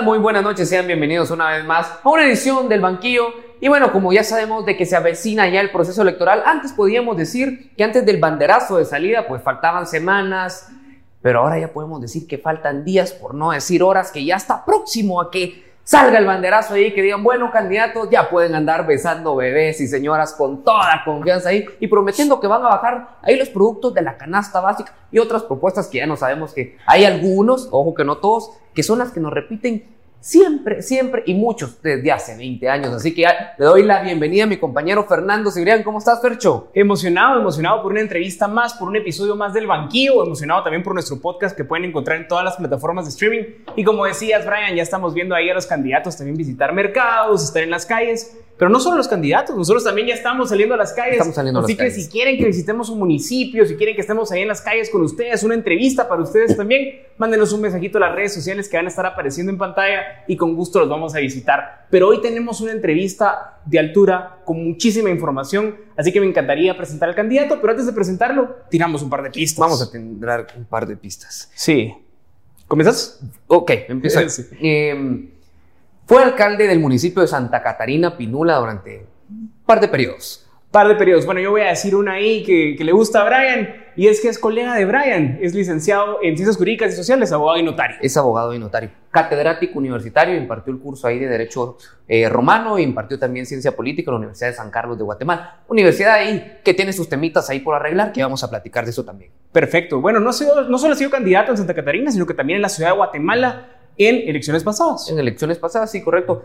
Muy buenas noches, sean bienvenidos una vez más a una edición del banquillo. Y bueno, como ya sabemos de que se avecina ya el proceso electoral, antes podíamos decir que antes del banderazo de salida pues faltaban semanas, pero ahora ya podemos decir que faltan días, por no decir horas, que ya está próximo a que salga el banderazo ahí, que digan, bueno, candidatos, ya pueden andar besando bebés y señoras con toda confianza ahí y prometiendo que van a bajar ahí los productos de la canasta básica y otras propuestas que ya no sabemos que hay algunos, ojo que no todos, que son las que nos repiten Siempre, siempre y muchos desde hace 20 años. Así que le doy la bienvenida a mi compañero Fernando Cibrián. ¿Cómo estás, Fercho? Emocionado, emocionado por una entrevista más, por un episodio más del banquillo, emocionado también por nuestro podcast que pueden encontrar en todas las plataformas de streaming. Y como decías, Brian, ya estamos viendo ahí a los candidatos también visitar mercados, estar en las calles. Pero no solo los candidatos, nosotros también ya estamos saliendo a las calles. Estamos saliendo Así a las que si quieren que visitemos un municipio, si quieren que estemos ahí en las calles con ustedes, una entrevista para ustedes también, mándenos un mensajito a las redes sociales que van a estar apareciendo en pantalla y con gusto los vamos a visitar. Pero hoy tenemos una entrevista de altura con muchísima información, así que me encantaría presentar al candidato, pero antes de presentarlo, tiramos un par de pistas. Vamos a tener un par de pistas. Sí. ¿Comienzas? Ok, empiezo. Sí. Eh, fue alcalde del municipio de Santa Catarina Pinula durante un par de periodos. Par de periodos. Bueno, yo voy a decir una ahí que, que le gusta a Brian y es que es colega de Brian. Es licenciado en Ciencias Jurídicas y Sociales, abogado y notario. Es abogado y notario. Catedrático universitario, impartió el curso ahí de Derecho eh, Romano e impartió también Ciencia Política en la Universidad de San Carlos de Guatemala. Universidad ahí que tiene sus temitas ahí por arreglar, que vamos a platicar de eso también. Perfecto. Bueno, no, ha sido, no solo ha sido candidato en Santa Catarina, sino que también en la ciudad de Guatemala en elecciones pasadas. En elecciones pasadas, sí, correcto.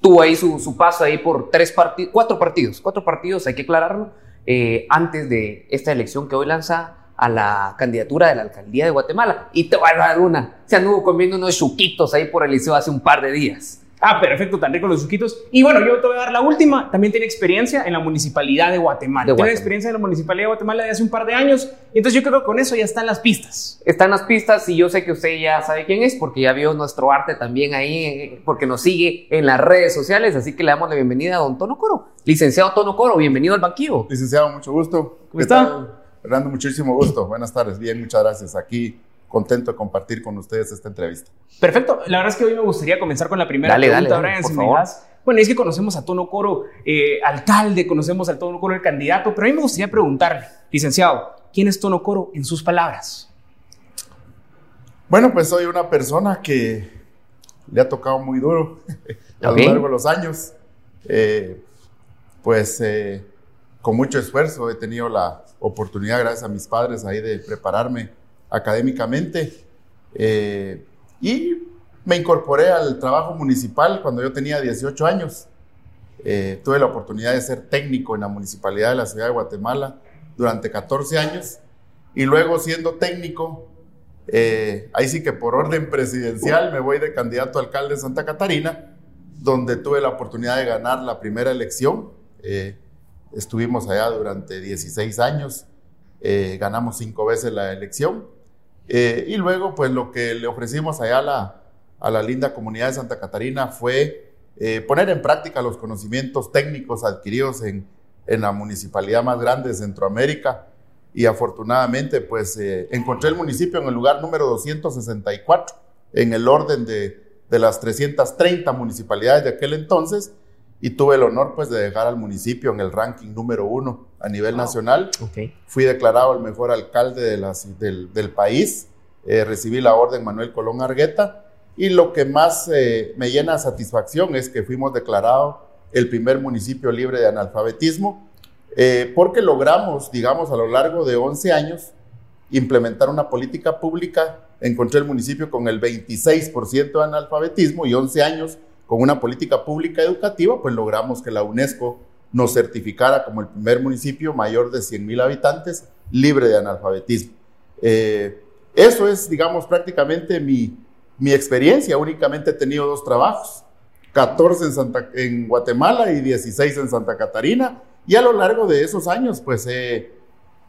Tuvo ahí su, su paso ahí por tres partidos, cuatro partidos, cuatro partidos, hay que aclararlo, eh, antes de esta elección que hoy lanza a la candidatura de la alcaldía de Guatemala. Y te voy a dar una, se anduvo comiendo unos chuquitos ahí por el liceo hace un par de días. Ah, perfecto, tan ricos los suquitos. Y bueno, yo te voy a dar la última. También tiene experiencia en la municipalidad de Guatemala. De tiene experiencia en la municipalidad de Guatemala de hace un par de años. Y entonces yo creo que con eso ya están las pistas. Están las pistas y yo sé que usted ya sabe quién es porque ya vio nuestro arte también ahí, eh, porque nos sigue en las redes sociales. Así que le damos la bienvenida a don Tono Coro. Licenciado Tono Coro, bienvenido al banquillo. Licenciado, mucho gusto. ¿Cómo está? tal? Fernando, muchísimo gusto. Buenas tardes. Bien, muchas gracias. Aquí contento de compartir con ustedes esta entrevista. Perfecto. La verdad es que hoy me gustaría comenzar con la primera Dale, pregunta, dale, dale, Brian, por si me favor. das. Bueno, es que conocemos a Tono Coro, eh, alcalde, conocemos al Tono Coro, el candidato, pero a mí me gustaría preguntarle, licenciado, ¿quién es Tono Coro en sus palabras? Bueno, pues soy una persona que le ha tocado muy duro a lo largo de los años. Eh, pues eh, con mucho esfuerzo he tenido la oportunidad, gracias a mis padres, ahí de prepararme académicamente. Eh, y me incorporé al trabajo municipal cuando yo tenía 18 años. Eh, tuve la oportunidad de ser técnico en la municipalidad de la ciudad de Guatemala durante 14 años. Y luego siendo técnico, eh, ahí sí que por orden presidencial me voy de candidato a alcalde de Santa Catarina, donde tuve la oportunidad de ganar la primera elección. Eh, estuvimos allá durante 16 años, ganamos cinco veces la elección. Eh, y luego, pues lo que le ofrecimos allá a la, a la linda comunidad de Santa Catarina fue eh, poner en práctica los conocimientos técnicos adquiridos en, en la municipalidad más grande de Centroamérica. Y afortunadamente pues eh, encontré el municipio en el lugar número 264 en el orden de, de las 330 municipalidades de aquel entonces y tuve el honor pues de dejar al municipio en el ranking número uno a nivel Wow. nacional. Ok. Fui declarado el mejor alcalde de la ci- del, del país, eh, recibí la orden Manuel Colón Argueta y lo que más eh, me llena de satisfacción es que fuimos declarados el primer municipio libre de analfabetismo eh, porque logramos, digamos, a lo largo de 11 años implementar una política pública. Encontré el municipio con el 26% de analfabetismo y 11 años con una política pública educativa, pues logramos que la UNESCO nos certificara como el primer municipio mayor de 100 mil habitantes libre de analfabetismo. Eh, eso es, digamos, prácticamente mi, mi experiencia. Únicamente he tenido dos trabajos, 14 en, Santa, en Guatemala y 16 en Santa Catarina. Y a lo largo de esos años, pues he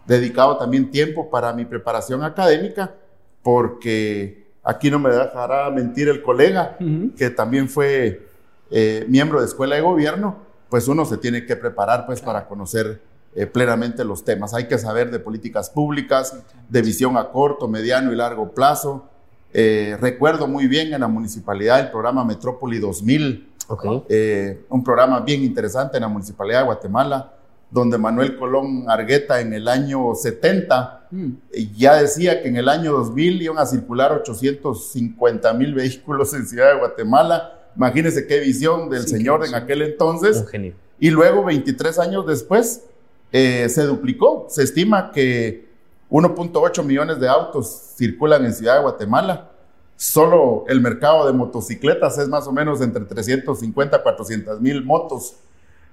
dedicado también tiempo para mi preparación académica, porque aquí no me dejará mentir el colega, que también fue eh, miembro de escuela de gobierno, pues uno se tiene que preparar pues para conocer eh, plenamente los temas. Hay que saber de políticas públicas, de visión a corto, mediano y largo plazo, Eh, recuerdo muy bien en la municipalidad el programa Metrópoli 2000, Ok. eh, un programa bien interesante en la municipalidad de Guatemala, donde Manuel Colón Argueta en el año 70 Mm. ya decía que en el año 2000 iban a circular 850 mil vehículos en Ciudad de Guatemala. Imagínense qué visión del Sí, señor en aquel entonces. Un genio. Y luego, 23 años después, eh, se duplicó. Se estima que 1.8 millones de autos circulan en Ciudad de Guatemala. Solo el mercado de motocicletas es más o menos entre 350 a 400 mil motos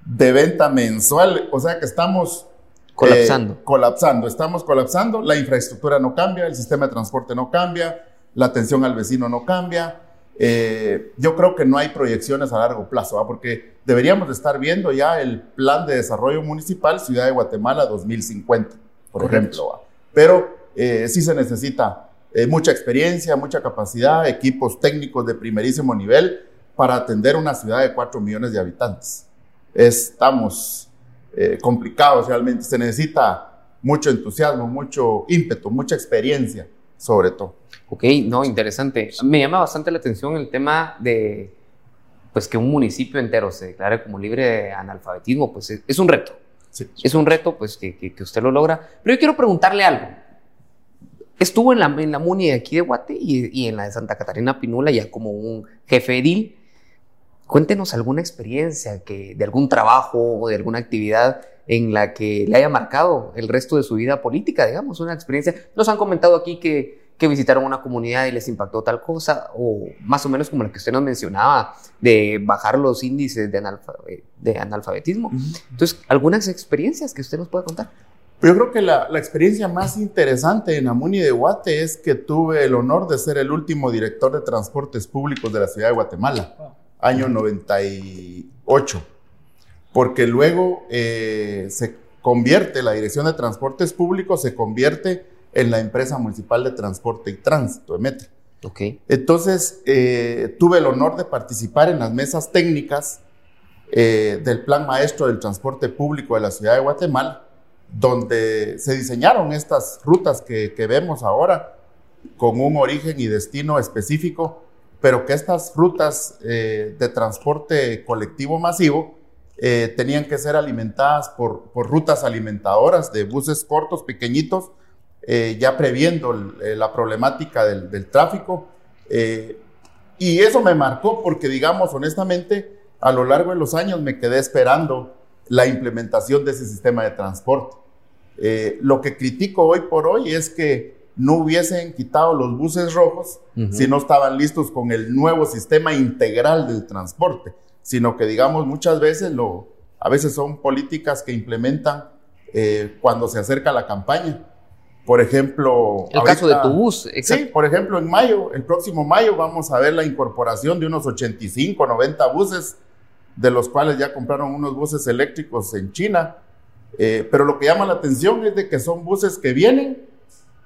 de venta mensual. O sea que estamos Colapsando. eh, colapsando, estamos colapsando. La infraestructura no cambia, el sistema de transporte no cambia, la atención al vecino no cambia. Eh, yo creo que no hay proyecciones a largo plazo, ¿va? porque deberíamos de estar viendo ya el plan de desarrollo municipal Ciudad de Guatemala 2050, por Correcto. ejemplo. ¿va? Pero eh, sí se necesita eh, mucha experiencia, mucha capacidad, equipos técnicos de primerísimo nivel para atender una ciudad de 4 millones de habitantes. Estamos eh, complicados realmente, se necesita mucho entusiasmo, mucho ímpetu, mucha experiencia, sobre todo. Ok, no, interesante. Me llama bastante la atención el tema de pues que un municipio entero se declare como libre de analfabetismo, pues es, es un reto. Sí. Es un reto pues que, que- que usted lo logra. Pero yo quiero preguntarle algo. Estuvo en la, en la MUNI de aquí de Guate y, y en la de Santa Catarina Pinula ya como un jefe edil. Cuéntenos alguna experiencia que, de algún trabajo o de alguna actividad en la que le haya marcado el resto de su vida política, digamos, una experiencia. Nos han comentado aquí que, que visitaron una comunidad y les impactó tal cosa, o más o menos como la que usted nos mencionaba, de bajar los índices de, analfa- de analfabetismo. Entonces, algunas experiencias que usted nos pueda contar. Yo creo que la, la experiencia más interesante en Amuni de Guate es que tuve el honor de ser el último director de transportes públicos de la ciudad de Guatemala, año 98. Porque luego eh, se convierte, la Dirección de Transportes Públicos se convierte en la empresa municipal de transporte y tránsito, EMETRA. Ok. Entonces, eh, tuve el honor de participar en las mesas técnicas eh, del Plan Maestro del Transporte Público de la Ciudad de Guatemala, donde se diseñaron estas rutas que, que vemos ahora con un origen y destino específico, pero que estas rutas eh, de transporte colectivo masivo eh, tenían que ser alimentadas por, por rutas alimentadoras de buses cortos, pequeñitos, eh, ya previendo el- eh, la problemática del, del tráfico. eh, y eso me marcó porque, digamos, honestamente, a lo largo de los años me quedé esperando la implementación de ese sistema de transporte. Eh, lo que critico hoy por hoy es que no hubiesen quitado los buses rojos si no estaban listos con el nuevo sistema integral del transporte, sino que digamos muchas veces lo, a veces son políticas que implementan eh, cuando se acerca la campaña. Por ejemplo, El caso de tu bus, Sí, por ejemplo, en mayo, el próximo mayo, vamos a ver la incorporación de unos 85, 90 buses, de los cuales ya compraron unos buses eléctricos en China. Eh, pero lo que llama la atención es de que son buses que vienen,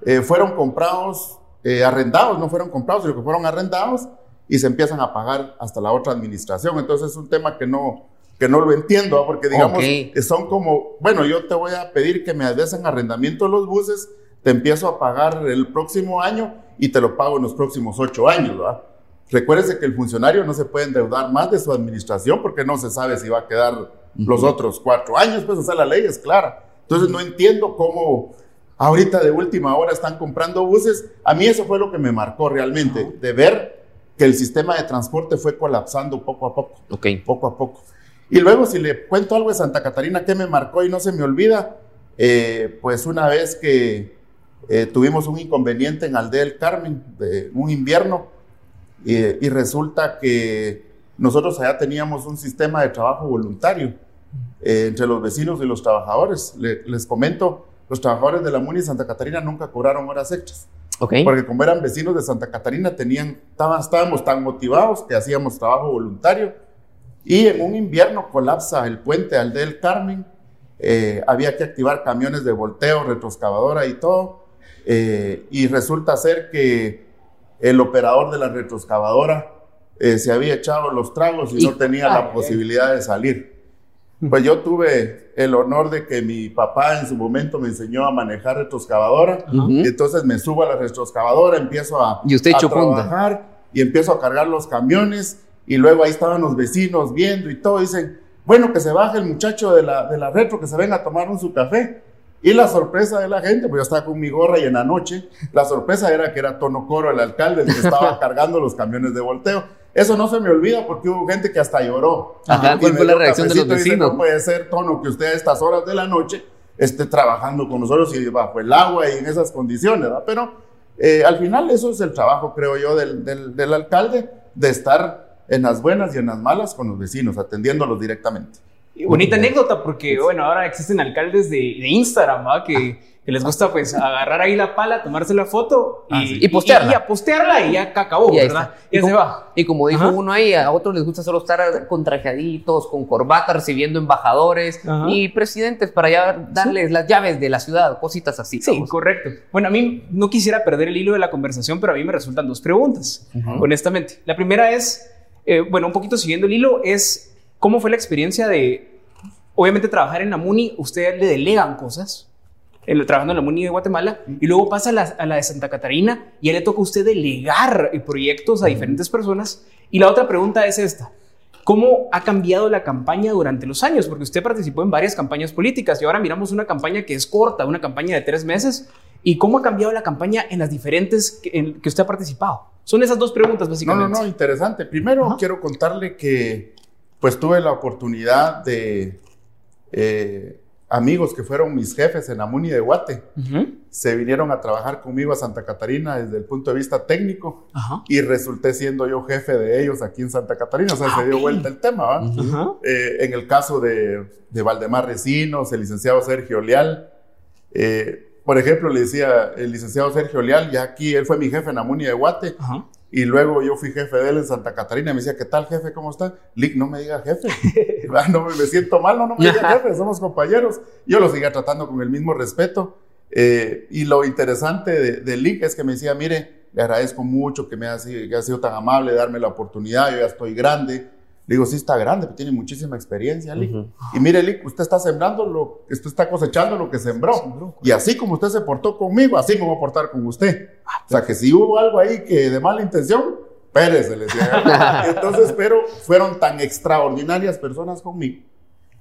eh, fueron comprados, eh, arrendados, no fueron comprados, sino que fueron arrendados y se empiezan a pagar hasta la otra administración. Entonces es un tema que no, que no lo entiendo, ¿ah? porque digamos, Ok. eh, son como, bueno, yo te voy a pedir que me des en arrendamiento los buses, te empiezo a pagar el próximo año y te lo pago en los próximos ocho años, ¿verdad? Recuérdese que el funcionario no se puede endeudar más de su administración porque no se sabe si va a quedar los otros cuatro años, pues, o sea, la ley es clara. Entonces no entiendo cómo ahorita de última hora están comprando buses. A mí eso fue lo que me marcó realmente, de ver que el sistema de transporte fue colapsando poco a poco poco a poco. Y luego, si le cuento algo de Santa Catarina que me marcó y no se me olvida, eh, pues una vez que eh, tuvimos un inconveniente en Aldea del Carmen, de un invierno, eh, y resulta que nosotros allá teníamos un sistema de trabajo voluntario eh, entre los vecinos y los trabajadores. Le- les comento, los trabajadores de la MUNI Santa Catarina nunca cobraron horas extras. Porque como eran vecinos de Santa Catarina, tenían, estábamos tan motivados que hacíamos trabajo voluntario. Y en un invierno colapsa el puente al del Carmen. eh, había que activar camiones de volteo, retroexcavadora y todo. eh, y resulta ser que el operador de la retroexcavadora eh, se había echado los tragos y Y- no tenía la ay. posibilidad de salir. Pues yo tuve el honor de que mi papá en su momento me enseñó a manejar retroexcavadora. Ujú. Entonces me subo a la retroexcavadora, empiezo a, Y usted a hecho punta. trabajar y empiezo a cargar los camiones. Y luego ahí estaban los vecinos viendo y todo. Dicen, bueno, que se baje el muchacho de la, de la retro, que se venga a tomar un su café. Y la sorpresa de la gente, pues yo estaba con mi gorra y en la noche, la sorpresa era que era Tono Coro, el alcalde, el que estaba cargando los camiones de volteo. Eso no se me olvida porque hubo gente que hasta lloró. Ajá, Y ¿cuál fue la reacción de los dice, vecinos? no puede ser, Tono, que usted a estas horas de la noche esté trabajando con nosotros y bajo el agua y en esas condiciones, ¿verdad? Pero eh, al final eso es el trabajo, creo yo, del, del- del alcalde, de estar en las buenas y en las malas con los vecinos, atendiéndolos directamente. Y bonita anécdota, porque bueno, ahora existen alcaldes de, de Instagram, ¿va? Que, que les gusta pues agarrar ahí la pala, tomarse la foto y, Ah, sí. Y postearla. Y, y a postearla y ya acabó, Y ahí ¿verdad? está. Ya Y se va. Y como dijo Ajá. uno ahí, a otros les gusta solo estar con trajeaditos, con corbata, recibiendo embajadores Ajá. y presidentes para ya darles las llaves de la ciudad, cositas así. Sí, vamos. correcto. Bueno, a mí no quisiera perder el hilo de la conversación, pero a mí me resultan dos preguntas, honestamente. La primera es, eh, bueno, un poquito siguiendo el hilo, es cómo fue la experiencia de, obviamente, trabajar en la MUNI, usted le delegan cosas, trabajando en la MUNI de Guatemala, y luego pasa a la, a la de Santa Catarina y ya le toca a usted delegar proyectos a diferentes personas. Y la otra pregunta es esta. ¿Cómo ha cambiado la campaña durante los años? Porque usted participó en varias campañas políticas y ahora miramos una campaña que es corta, una campaña de tres meses. ¿Y cómo ha cambiado la campaña en las diferentes que, en que usted ha participado? Son esas dos preguntas, No, básicamente. no, no, interesante. Primero Ajá. quiero contarle que pues tuve la oportunidad de eh, amigos que fueron mis jefes en Amuni de Guate. Se vinieron a trabajar conmigo a Santa Catarina desde el punto de vista técnico Ajá. y resulté siendo yo jefe de ellos aquí en Santa Catarina. O sea, se dio vuelta el tema. Eh, en el caso de, de Valdemar Recinos, el licenciado Sergio Leal, eh, por ejemplo, le decía el licenciado Sergio Leal, ya aquí él fue mi jefe en Amuni de Guate, Ajá. Y luego yo fui jefe de él en Santa Catarina. y Me decía, ¿qué tal, jefe? ¿Cómo está? Lick, no me diga jefe. Ah, no, me siento mal, no, no me diga jefe, somos compañeros. Yo lo seguía tratando con el mismo respeto. Eh, y lo interesante de, de Lick es que me decía, mire, le agradezco mucho que me haya sido, que haya sido tan amable de darme la oportunidad, yo ya estoy grande. Le digo, sí está grande, pero tiene muchísima experiencia, Lick. Ujú. Y mire, Lick, usted está sembrando, lo, usted está cosechando lo que sembró. Sembró. Y así como usted se portó conmigo, así me voy a portar con usted. O sea, que si hubo algo ahí que de mala intención, Pérez, se les decía. Entonces, pero fueron tan extraordinarias personas conmigo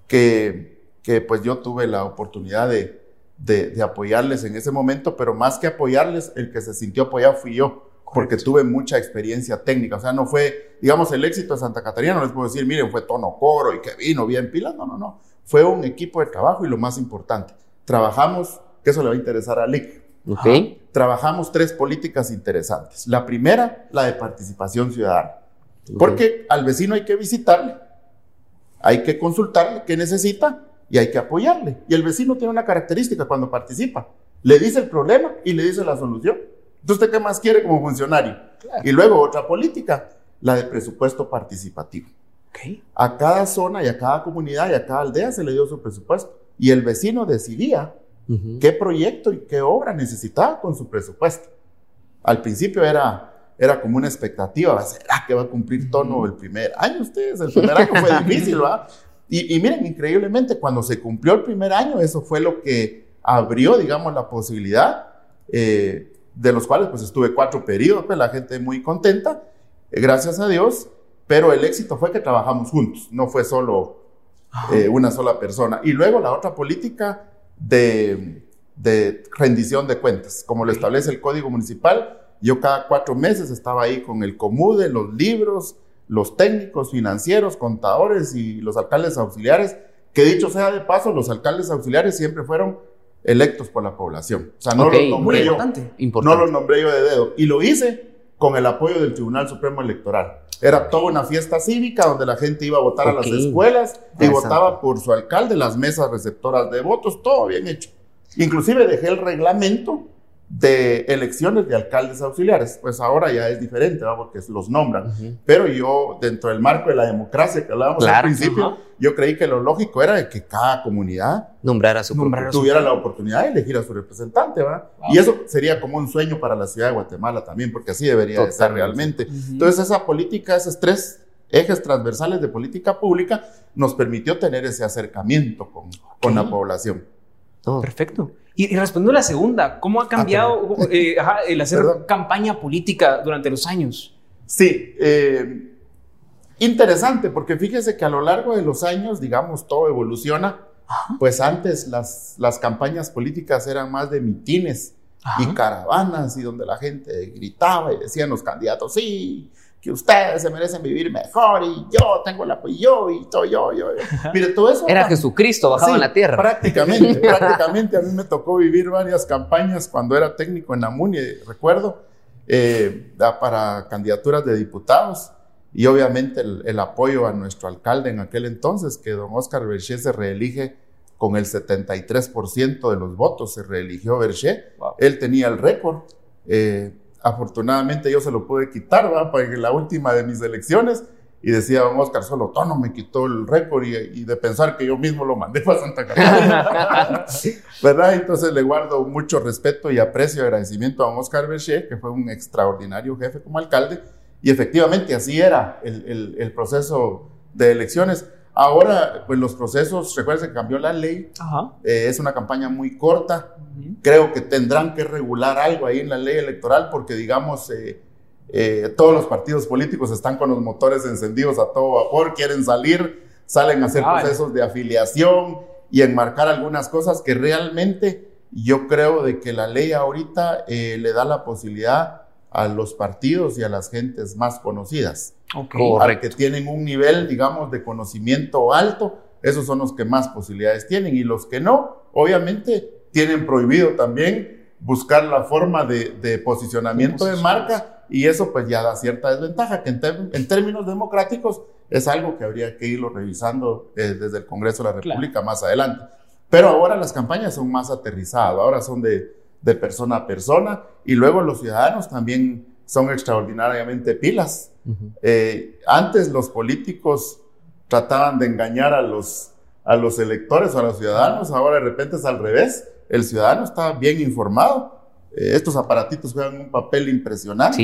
que, que pues yo tuve la oportunidad de, de, de apoyarles en ese momento, pero más que apoyarles, el que se sintió apoyado fui yo, porque tuve mucha experiencia técnica. O sea, no fue, digamos, el éxito de Santa Catarina, no les puedo decir, miren, fue tono coro y que vino bien pilas, no, no, no. Fue un equipo de trabajo y lo más importante, trabajamos, que eso le va a interesar a Lick. Ok. Trabajamos tres políticas interesantes. La primera, la de participación ciudadana. Porque al vecino hay que visitarle, hay que consultarle qué necesita y hay que apoyarle. Y el vecino tiene una característica cuando participa. Le dice el problema y le dice la solución. Entonces, ¿usted qué más quiere como funcionario? Y luego otra política, la de presupuesto participativo. A cada zona y a cada comunidad y a cada aldea se le dio su presupuesto. Y el vecino decidía qué proyecto y qué obra necesitaba con su presupuesto. Al principio era, era como una expectativa, ¿será que va a cumplir tono el primer año ustedes? El primer año fue difícil, ¿va? Y, y miren, increíblemente, cuando se cumplió el primer año, eso fue lo que abrió, digamos, la posibilidad, eh, de los cuales pues estuve cuatro periodos, pues la gente muy contenta, eh, gracias a Dios, pero el éxito fue que trabajamos juntos, no fue solo eh, una sola persona. Y luego la otra política de, de rendición de cuentas, como lo establece el Código Municipal, yo cada cuatro meses estaba ahí con el COMUDE, los libros, los técnicos financieros, contadores y los alcaldes auxiliares, que dicho sea de paso, los alcaldes auxiliares siempre fueron electos por la población. O sea, no Ok, los nombré yo. importante. No los nombré yo de dedo. Y lo hice con el apoyo del Tribunal Supremo Electoral. Era toda una fiesta cívica donde la gente iba a votar a las escuelas y Interesante. votaba por su alcalde, las mesas receptoras de votos, todo bien hecho. Inclusive dejé el reglamento de elecciones de alcaldes auxiliares. Pues ahora ya es diferente, ¿va? porque los nombran. Pero yo, dentro del marco de la democracia que hablábamos Claro, al principio, yo creí que lo lógico era que cada comunidad Nombrar a su Nombrar propio- a su- tuviera la oportunidad de elegir a su representante, ¿va? Y eso sería como un sueño para la ciudad de Guatemala también, porque así debería Totalmente. realmente. Ujú. Entonces, esa política, esas tres ejes transversales de política pública, nos permitió tener ese acercamiento con, con la población. Oh. Perfecto. Y, respondiendo a la segunda, ¿cómo ha ah, cambiado eh, el hacer campaña política durante los años? Sí, eh, interesante, porque fíjese que a lo largo de los años, digamos, todo evoluciona. Pues antes las, las campañas políticas eran más de mitines y caravanas y donde la gente gritaba y decían los candidatos, sí, que ustedes se merecen vivir mejor y yo tengo el apoyo y soy yo, yo, Mire, todo eso... Era Jesucristo bajado en la tierra. Prácticamente, prácticamente. A mí me tocó vivir varias campañas cuando era técnico en la MUNI, recuerdo, eh, para candidaturas de diputados y obviamente el, apoyo a nuestro alcalde en aquel entonces, que don Oscar Berché se reelige con el 73% de los votos, se reeligió Berché. Él tenía el récord. Eh, afortunadamente yo se lo pude quitar, ¿va? Para la última de mis elecciones. Y decía don Oscar, solo Tono me quitó el récord y, de pensar que yo mismo lo mandé para Santa Catarina. ¿Verdad? Entonces le guardo mucho respeto y aprecio y agradecimiento a don Oscar Berché, que fue un extraordinario jefe como alcalde y efectivamente así era el, proceso de elecciones. Ahora, pues los procesos, recuerden que cambió la ley, eh, es una campaña muy corta, creo que tendrán que regular algo ahí en la ley electoral porque digamos, eh, eh, todos los partidos políticos están con los motores encendidos a todo vapor, quieren salir, salen a hacer procesos de afiliación y enmarcar algunas cosas que realmente yo creo de que la ley ahorita le da la posibilidad a los partidos y a las gentes más conocidas. Okay. que tienen un nivel, digamos, de conocimiento alto, esos son los que más posibilidades tienen. Y los que no, obviamente, tienen prohibido también buscar la forma de, posicionamiento de marca y eso pues ya da cierta desventaja, que en, términos democráticos es algo que habría que irlo revisando eh, desde el Congreso de la República más adelante. Pero ahora las campañas son más aterrizadas, ahora son de de persona a persona y luego los ciudadanos también son extraordinariamente pilas. Eh, antes los políticos trataban de engañar a los, a los electores o a los ciudadanos, ahora de repente es al revés, el ciudadano está bien informado. Eh, estos aparatitos juegan un papel impresionante.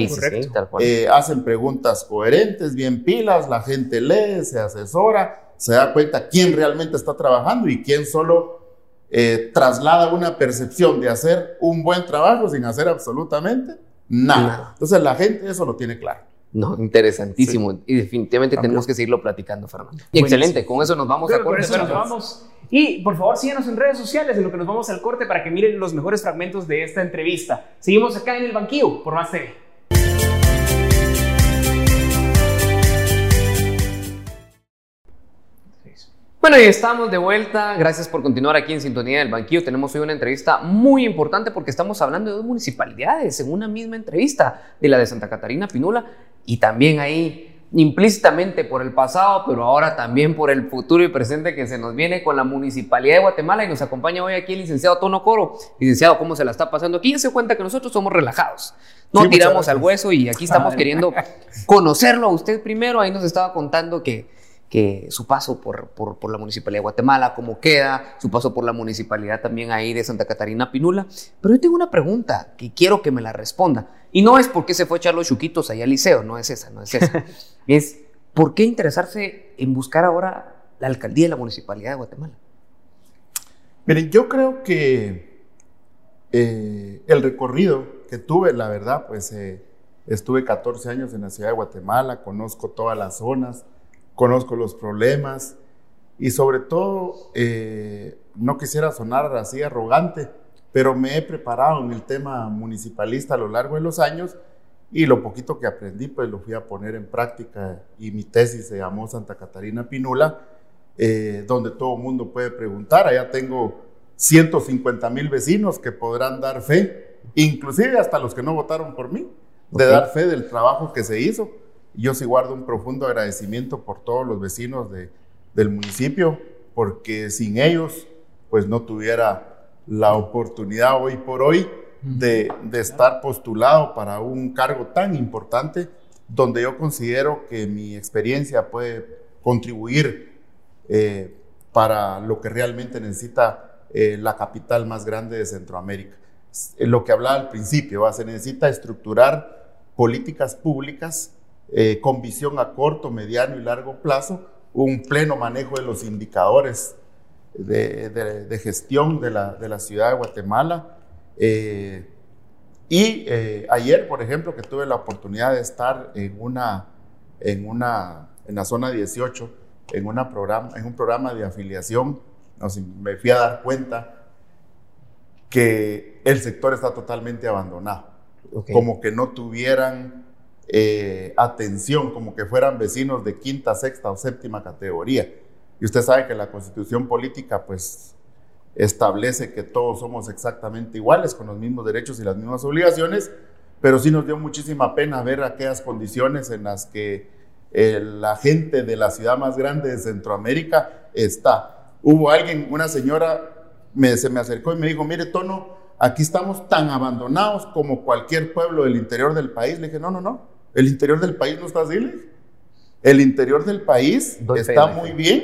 Eh, hacen preguntas coherentes, bien pilas, la gente lee, se asesora, se da cuenta quién realmente está trabajando y quién solo eh, traslada una percepción de hacer un buen trabajo sin hacer absolutamente nada. Entonces la gente eso lo tiene claro. No, interesantísimo. Y definitivamente tenemos que seguirlo platicando, Fernando. excelente, con eso nos vamos a corte. nos vamos. Y por favor síganos en redes sociales en lo que nos vamos al corte para que miren los mejores fragmentos de esta entrevista. Seguimos acá en el banquillo por Más TV. Bueno, y estamos de vuelta. Gracias por continuar aquí en Sintonía del Banquillo. Tenemos hoy una entrevista muy importante porque estamos hablando de dos municipalidades en una misma entrevista, de la de Santa Catarina Pinula y también ahí implícitamente por el pasado, pero ahora también por el futuro y presente que se nos viene con la Municipalidad de Guatemala y nos acompaña hoy aquí el licenciado Tono Coro. Licenciado, ¿cómo se la está pasando aquí? Y se cuenta que nosotros somos relajados. No tiramos al hueso y aquí estamos queriendo conocerlo a usted primero. Ahí nos estaba contando que que su paso por, por, la Municipalidad de Guatemala, cómo queda, su paso por la Municipalidad también ahí de Santa Catarina Pinula. Pero yo tengo una pregunta que quiero que me la responda. Y no es por qué se fue a echar los chuquitos allá al liceo, no es esa, no es esa. es por qué interesarse en buscar ahora la alcaldía de la Municipalidad de Guatemala. Miren, yo creo que eh, el recorrido que tuve, la verdad, pues eh, estuve 14 años en la ciudad de Guatemala, conozco todas las zonas, conozco los problemas y sobre todo, eh, no quisiera sonar así arrogante, pero me he preparado en el tema municipalista a lo largo de los años y lo poquito que aprendí pues lo fui a poner en práctica y mi tesis se llamó Santa Catarina Pinula, eh, donde todo el mundo puede preguntar, allá tengo 150 mil vecinos que podrán dar fe, inclusive hasta los que no votaron por mí, de dar fe del trabajo que se hizo. Yo sí guardo un profundo agradecimiento por todos los vecinos de, del municipio, porque sin ellos, pues no tuviera la oportunidad hoy por hoy de, de, estar postulado para un cargo tan importante, donde yo considero que mi experiencia puede contribuir eh, para lo que realmente necesita eh, la capital más grande de Centroamérica. Lo que hablaba al principio, se necesita estructurar políticas públicas eh, con visión a corto, mediano y largo plazo, un pleno manejo de los indicadores de, de- de gestión de la, de la ciudad de Guatemala. Eh, y eh, ayer, por ejemplo, que tuve la oportunidad de estar en una, en una, en la zona 18, en, una programa, en un programa de afiliación, no me fui a dar cuenta que el sector está totalmente abandonado, como que no tuvieran eh, atención, como que fueran vecinos de quinta, sexta o séptima categoría. Y usted sabe que la constitución política, pues, establece que todos somos exactamente iguales, con los mismos derechos y las mismas obligaciones, pero sí nos dio muchísima pena ver aquellas condiciones en las que eh, la gente de la ciudad más grande de Centroamérica está. Hubo alguien, una señora, me, se me acercó y me dijo, mire, Tono, aquí estamos tan abandonados como cualquier pueblo del interior del país. Le dije, no, no, no, el interior del país no está así. le. El interior del país Doy está muy bien.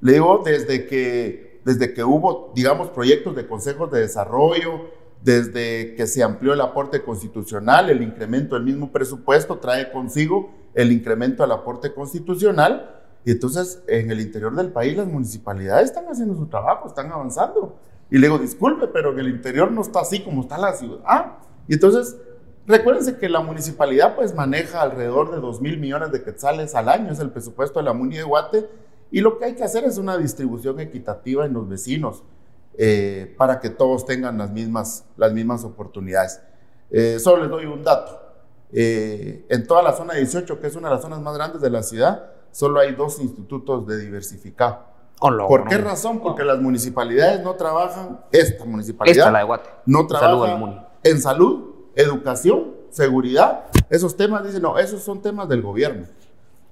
Le digo, desde que, desde que hubo, digamos, proyectos de consejos de desarrollo, desde que se amplió el aporte constitucional, el incremento del mismo presupuesto trae consigo el incremento del aporte constitucional. Y entonces, en el interior del país, las municipalidades están haciendo su trabajo, están avanzando. Y le digo, disculpe, pero en el interior no está así como está la ciudad. Y entonces, recuérdense que la municipalidad pues maneja alrededor de 2 mil millones de quetzales al año, es el presupuesto de la Muni de Guate. Y lo que hay que hacer es una distribución equitativa en los vecinos eh, para que todos tengan las mismas, las mismas oportunidades. Eh, solo les doy un dato. Eh, en toda la zona 18, que es una de las zonas más grandes de la ciudad, solo hay dos institutos de diversificado. ¿Por qué no. razón? Porque las municipalidades no trabajan, esta municipalidad Esta, la de Guate. no trabaja en salud, educación, seguridad. Esos temas, dicen, no, esos son temas del gobierno.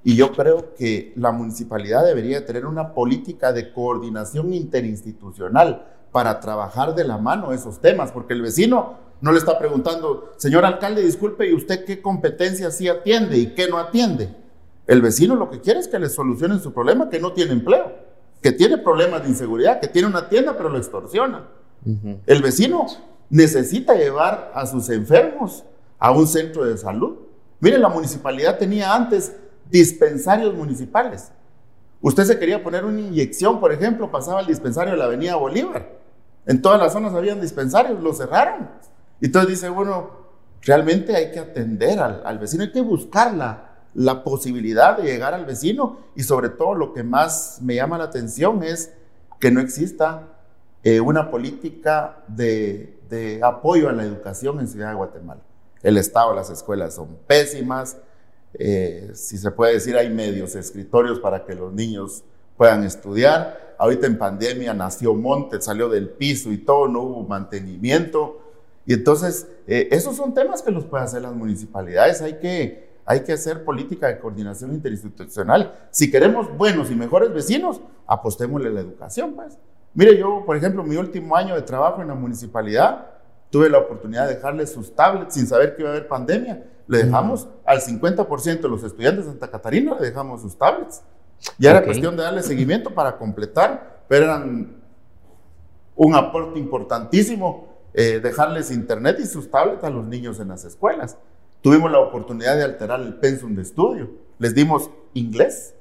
Y yo creo que la municipalidad debería tener una política de coordinación interinstitucional para trabajar de la mano esos temas, porque el vecino no le está preguntando, señor alcalde, disculpe, ¿y usted qué competencias sí atiende y qué no atiende? El vecino lo que quiere es que le solucionen su problema, que no tiene empleo, que tiene problemas de inseguridad, que tiene una tienda pero lo extorsiona. El vecino necesita llevar a sus enfermos a un centro de salud. Miren, la municipalidad tenía antes dispensarios municipales. Usted se quería poner una inyección, por ejemplo, pasaba al dispensario de la Avenida Bolívar. En todas las zonas habían dispensarios, lo cerraron. Y entonces dice, bueno, realmente hay que atender al, al vecino, hay que buscar la, la posibilidad de llegar al vecino y sobre todo lo que más me llama la atención es que no exista eh, una política de, de apoyo a la educación en Ciudad de Guatemala. El estado las escuelas son pésimas, eh, si se puede decir, hay medios escritorios para que los niños puedan estudiar. Ahorita en pandemia nació Monte, salió del piso y todo, no hubo mantenimiento. Y entonces, eh, esos son temas que los pueden hacer las municipalidades. Hay que, hay que hacer política de coordinación interinstitucional. Si queremos buenos y mejores vecinos, apostémosle a la educación, pues. Mire, yo, por ejemplo, mi último año de trabajo en la municipalidad, tuve la oportunidad de dejarles sus tablets sin saber que iba a haber pandemia. Le dejamos al 50% de los estudiantes de Santa Catarina, le dejamos sus tablets. Ya era Ok. cuestión de darle seguimiento para completar, pero eran un aporte importantísimo eh, dejarles internet y sus tablets a los niños en las escuelas. Tuvimos la oportunidad de alterar el pensum de estudio. Les dimos inglés,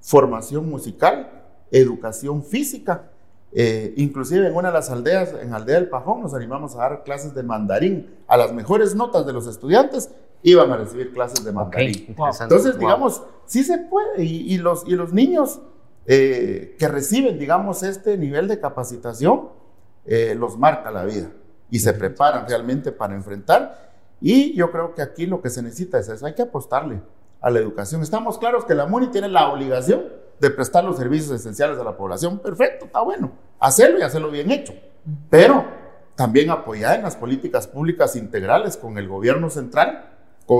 formación musical, educación física. Eh, inclusive en una de las aldeas, en Aldea del Pajón, nos animamos a dar clases de mandarín. A las mejores notas de los estudiantes iban a recibir clases de mandarín. Entonces, Wow. digamos, sí se puede. Y, y los, y los niños eh, que reciben, digamos, este nivel de capacitación, eh, los marca la vida y se preparan realmente para enfrentar. Y yo creo que aquí lo que se necesita es eso, hay que apostarle a la educación. Estamos claros que la MUNI tiene la obligación de prestar los servicios esenciales a la población. Perfecto, está bueno. Hacerlo y hacerlo bien hecho. Pero también apoyar en las políticas públicas integrales con el gobierno central,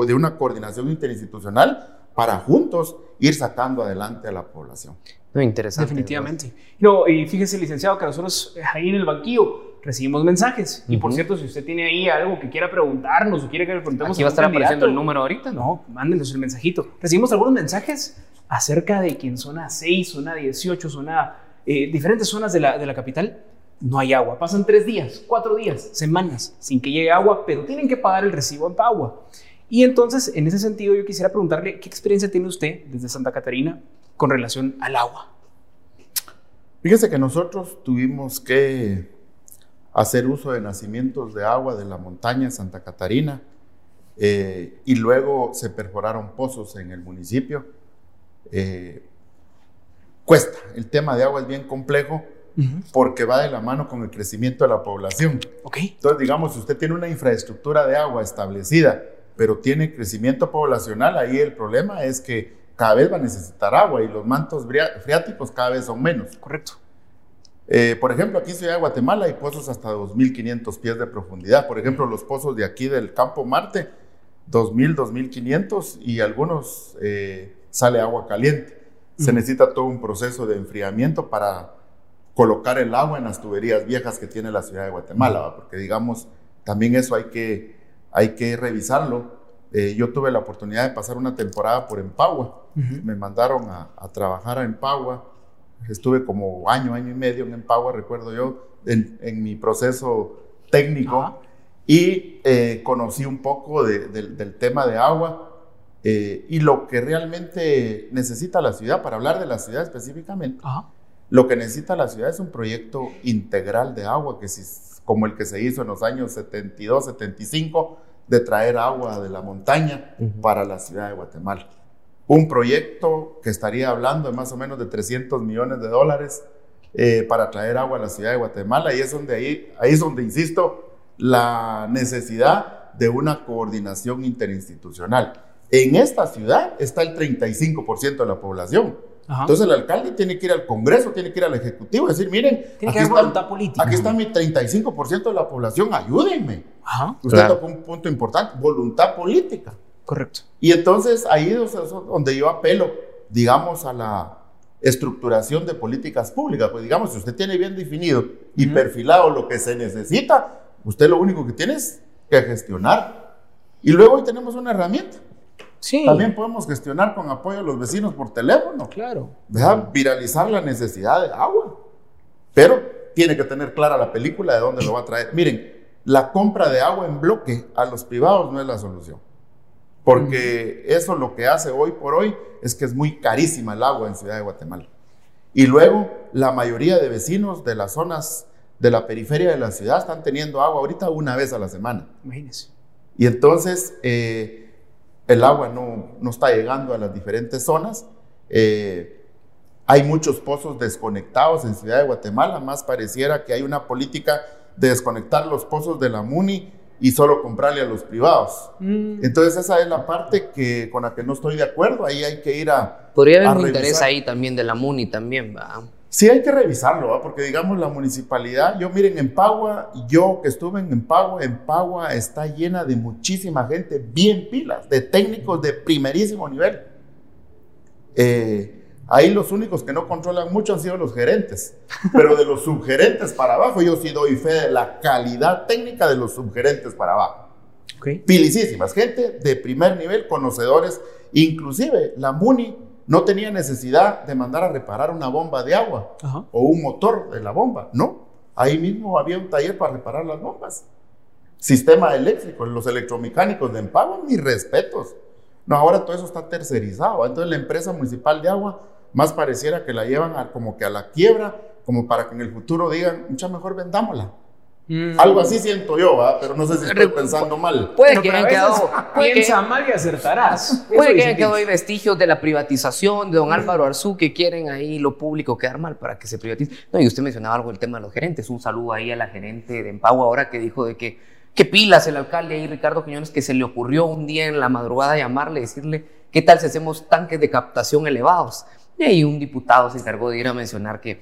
de una coordinación interinstitucional para juntos ir sacando adelante a la población. No, interesante. Definitivamente. No, y fíjese, licenciado, que nosotros eh, ahí en el banquillo recibimos mensajes. Y por cierto, si usted tiene ahí algo que quiera preguntarnos o quiere que le preguntemos Aquí va a estar apareciendo el número ahorita. No, mándenos el mensajito. Recibimos algunos mensajes acerca de que en zona 6, zona 18, zona, eh, diferentes zonas de la, de la capital, no hay agua. Pasan tres días, cuatro días, semanas sin que llegue agua, pero tienen que pagar el recibo en agua. Y entonces, en ese sentido, yo quisiera preguntarle, ¿qué experiencia tiene usted desde Santa Catarina con relación al agua? Fíjese que nosotros tuvimos que hacer uso de nacimientos de agua de la montaña Santa Catarina eh, y luego se perforaron pozos en el municipio. Eh, cuesta, el tema de agua es bien complejo porque va de la mano con el crecimiento de la población. Okay. Entonces, digamos, si usted tiene una infraestructura de agua establecida, pero tiene crecimiento poblacional, ahí el problema es que cada vez va a necesitar agua y los mantos freáticos cada vez son menos. Correcto. Eh, por ejemplo, aquí en Ciudad de Guatemala hay pozos hasta 2.500 pies de profundidad. Por ejemplo, los pozos de aquí del Campo Marte, 2.000, 2.500 y algunos eh, sale agua caliente. Se necesita todo un proceso de enfriamiento para colocar el agua en las tuberías viejas que tiene la ciudad de Guatemala, porque digamos, también eso hay que, hay que revisarlo. Eh, yo tuve la oportunidad de pasar una temporada por Empagua. Me mandaron a, trabajar a Empagua. Estuve como año, año y medio en Empagua, recuerdo yo, en, mi proceso técnico. Y eh, conocí un poco del tema de agua eh, y lo que realmente necesita la ciudad, para hablar de la ciudad específicamente. Lo que necesita la ciudad es un proyecto integral de agua, que como el que se hizo en los años 72, 75, de traer agua de la montaña para la ciudad de Guatemala. Un proyecto que estaría hablando de más o menos de 300 millones de dólares eh, para traer agua a la ciudad de Guatemala y es donde ahí, ahí es donde, insisto, la necesidad de una coordinación interinstitucional. En esta ciudad está el 35% de la población entonces el alcalde tiene que ir al Congreso, tiene que ir al Ejecutivo y decir, miren, aquí, está, política. aquí está mi 35% de la población, ayúdenme. Usted tocó un punto importante, voluntad política. Correcto. Y entonces ahí es donde yo apelo, digamos, a la estructuración de políticas públicas. Pues digamos, si usted tiene bien definido y perfilado lo que se necesita, usted lo único que tiene es que gestionar. Y luego hoy tenemos una herramienta también podemos gestionar con apoyo a los vecinos por teléfono. Claro. Viralizar la necesidad de agua. Pero tiene que tener clara la película de dónde lo va a traer. Miren, la compra de agua en bloque a los privados no es la solución. Porque eso lo que hace hoy por hoy es que es muy carísima el agua en Ciudad de Guatemala. Y luego la mayoría de vecinos de las zonas de la periferia de la ciudad están teniendo agua ahorita una vez a la semana. Imagínense. Y entonces, eh, el agua no, no está llegando a las diferentes zonas. Eh, hay muchos pozos desconectados en Ciudad de Guatemala, más pareciera que hay una política de desconectar los pozos de la MUNI y solo comprarle a los privados. Mm. Entonces esa es la parte que, con la que no estoy de acuerdo, ahí hay que ir a... Podría haber un interés ahí también de la MUNI también, ¿va? Sí, hay que revisarlo, porque digamos la municipalidad, yo miren, en Pagua, yo que estuve en Pagua, en Pagua está llena de muchísima gente bien pilas, de técnicos de primerísimo nivel. Eh, ahí los únicos que no controlan mucho han sido los gerentes, pero de los subgerentes para abajo, yo sí doy fe de la calidad técnica de los subgerentes para abajo. Okay. Pilicísimas, gente de primer nivel, conocedores, inclusive la MUNI no tenía necesidad de mandar a reparar una bomba de agua o un motor de la bomba, no. Ahí mismo había un taller para reparar las bombas. Sistema eléctrico, los electromecánicos de Empago, mis respetos. No, ahora todo eso está tercerizado. Entonces la empresa municipal de agua más pareciera que la llevan como que a la quiebra, como para que en el futuro digan, mucha mejor vendámosla. Mm. Algo así siento yo, pero no sé si estoy pensando mal. Puede que hayan quedado. Piensa mal y acertarás. Puede que hayan quedado ahí vestigios de la privatización de don. Álvaro Arzú que quieren ahí lo público quedar mal para que se privatice. No, y usted mencionaba algo del tema de los gerentes. Un saludo ahí a la gerente de Empagua ahora que dijo de que. Qué pilas el alcalde ahí, Ricardo Quiñones, que se le ocurrió un día en la madrugada llamarle, decirle, ¿qué tal si hacemos tanques de captación elevados? Y ahí un diputado se encargó de ir a mencionar que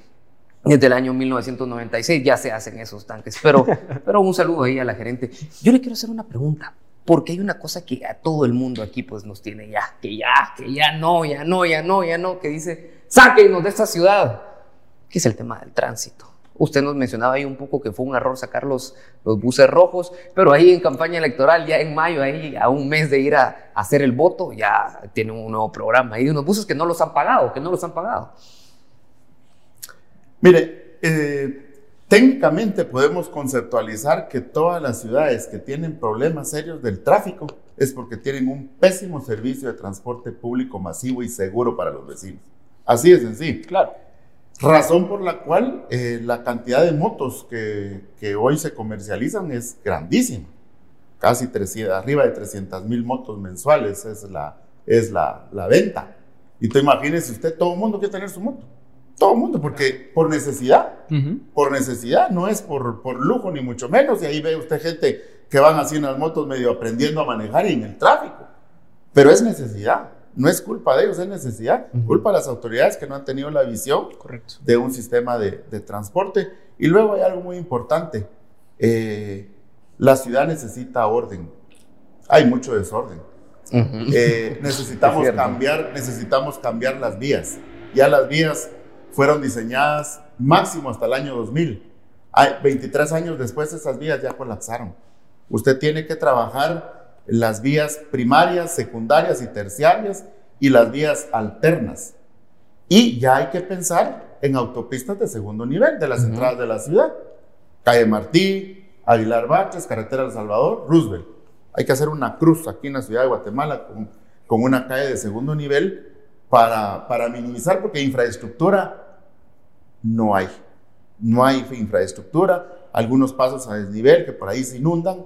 desde el año 1996 ya se hacen esos tanques. Pero, pero un saludo ahí a la gerente. Yo le quiero hacer una pregunta, porque hay una cosa que a todo el mundo aquí pues nos tiene ya, que ya, que ya no, ya no, ya no, ya no, que dice, sáquenos de esta ciudad, que es el tema del tránsito. Usted nos mencionaba ahí un poco que fue un error sacar los, los buses rojos, pero ahí en campaña electoral, ya en mayo, ahí a un mes de ir a, a hacer el voto, ya tienen un nuevo programa. Hay unos buses que no los han pagado, que no los han pagado. Mire, eh, técnicamente podemos conceptualizar que todas las ciudades que tienen problemas serios del tráfico es porque tienen un pésimo servicio de transporte público masivo y seguro para los vecinos. Así de sencillo. Claro. Razón por la cual eh, la cantidad de motos que, que, hoy se comercializan es grandísima. Casi 300, arriba de 300 mil motos mensuales es la, es la, la venta. Y te imagínese usted, todo el mundo quiere tener su moto. Todo el mundo, porque por necesidad. Uh -huh. Por necesidad, no es por, por lujo ni mucho menos. Y ahí ve usted gente que van así en las motos medio aprendiendo a manejar y en el tráfico. Pero es necesidad. No es culpa de ellos, es necesidad. Uh -huh. Culpa de las autoridades que no han tenido la visión Correcto. de un sistema de, de, transporte. Y luego hay algo muy importante. Eh, la ciudad necesita orden. Hay mucho desorden. Uh -huh. eh, necesitamos, cambiar, necesitamos cambiar las vías. Ya las vías fueron diseñadas máximo hasta el año 2000. Hay 23 años después esas vías ya colapsaron. Usted tiene que trabajar las vías primarias, secundarias y terciarias y las vías alternas. Y ya hay que pensar en autopistas de segundo nivel de las uh -huh. entradas de la ciudad. Calle Martí, Aguilar Baches, Carretera del Salvador, Roosevelt. Hay que hacer una cruz aquí en la ciudad de Guatemala con, con una calle de segundo nivel para, para minimizar, porque infraestructura no hay. No hay infraestructura, algunos pasos a desnivel que por ahí se inundan,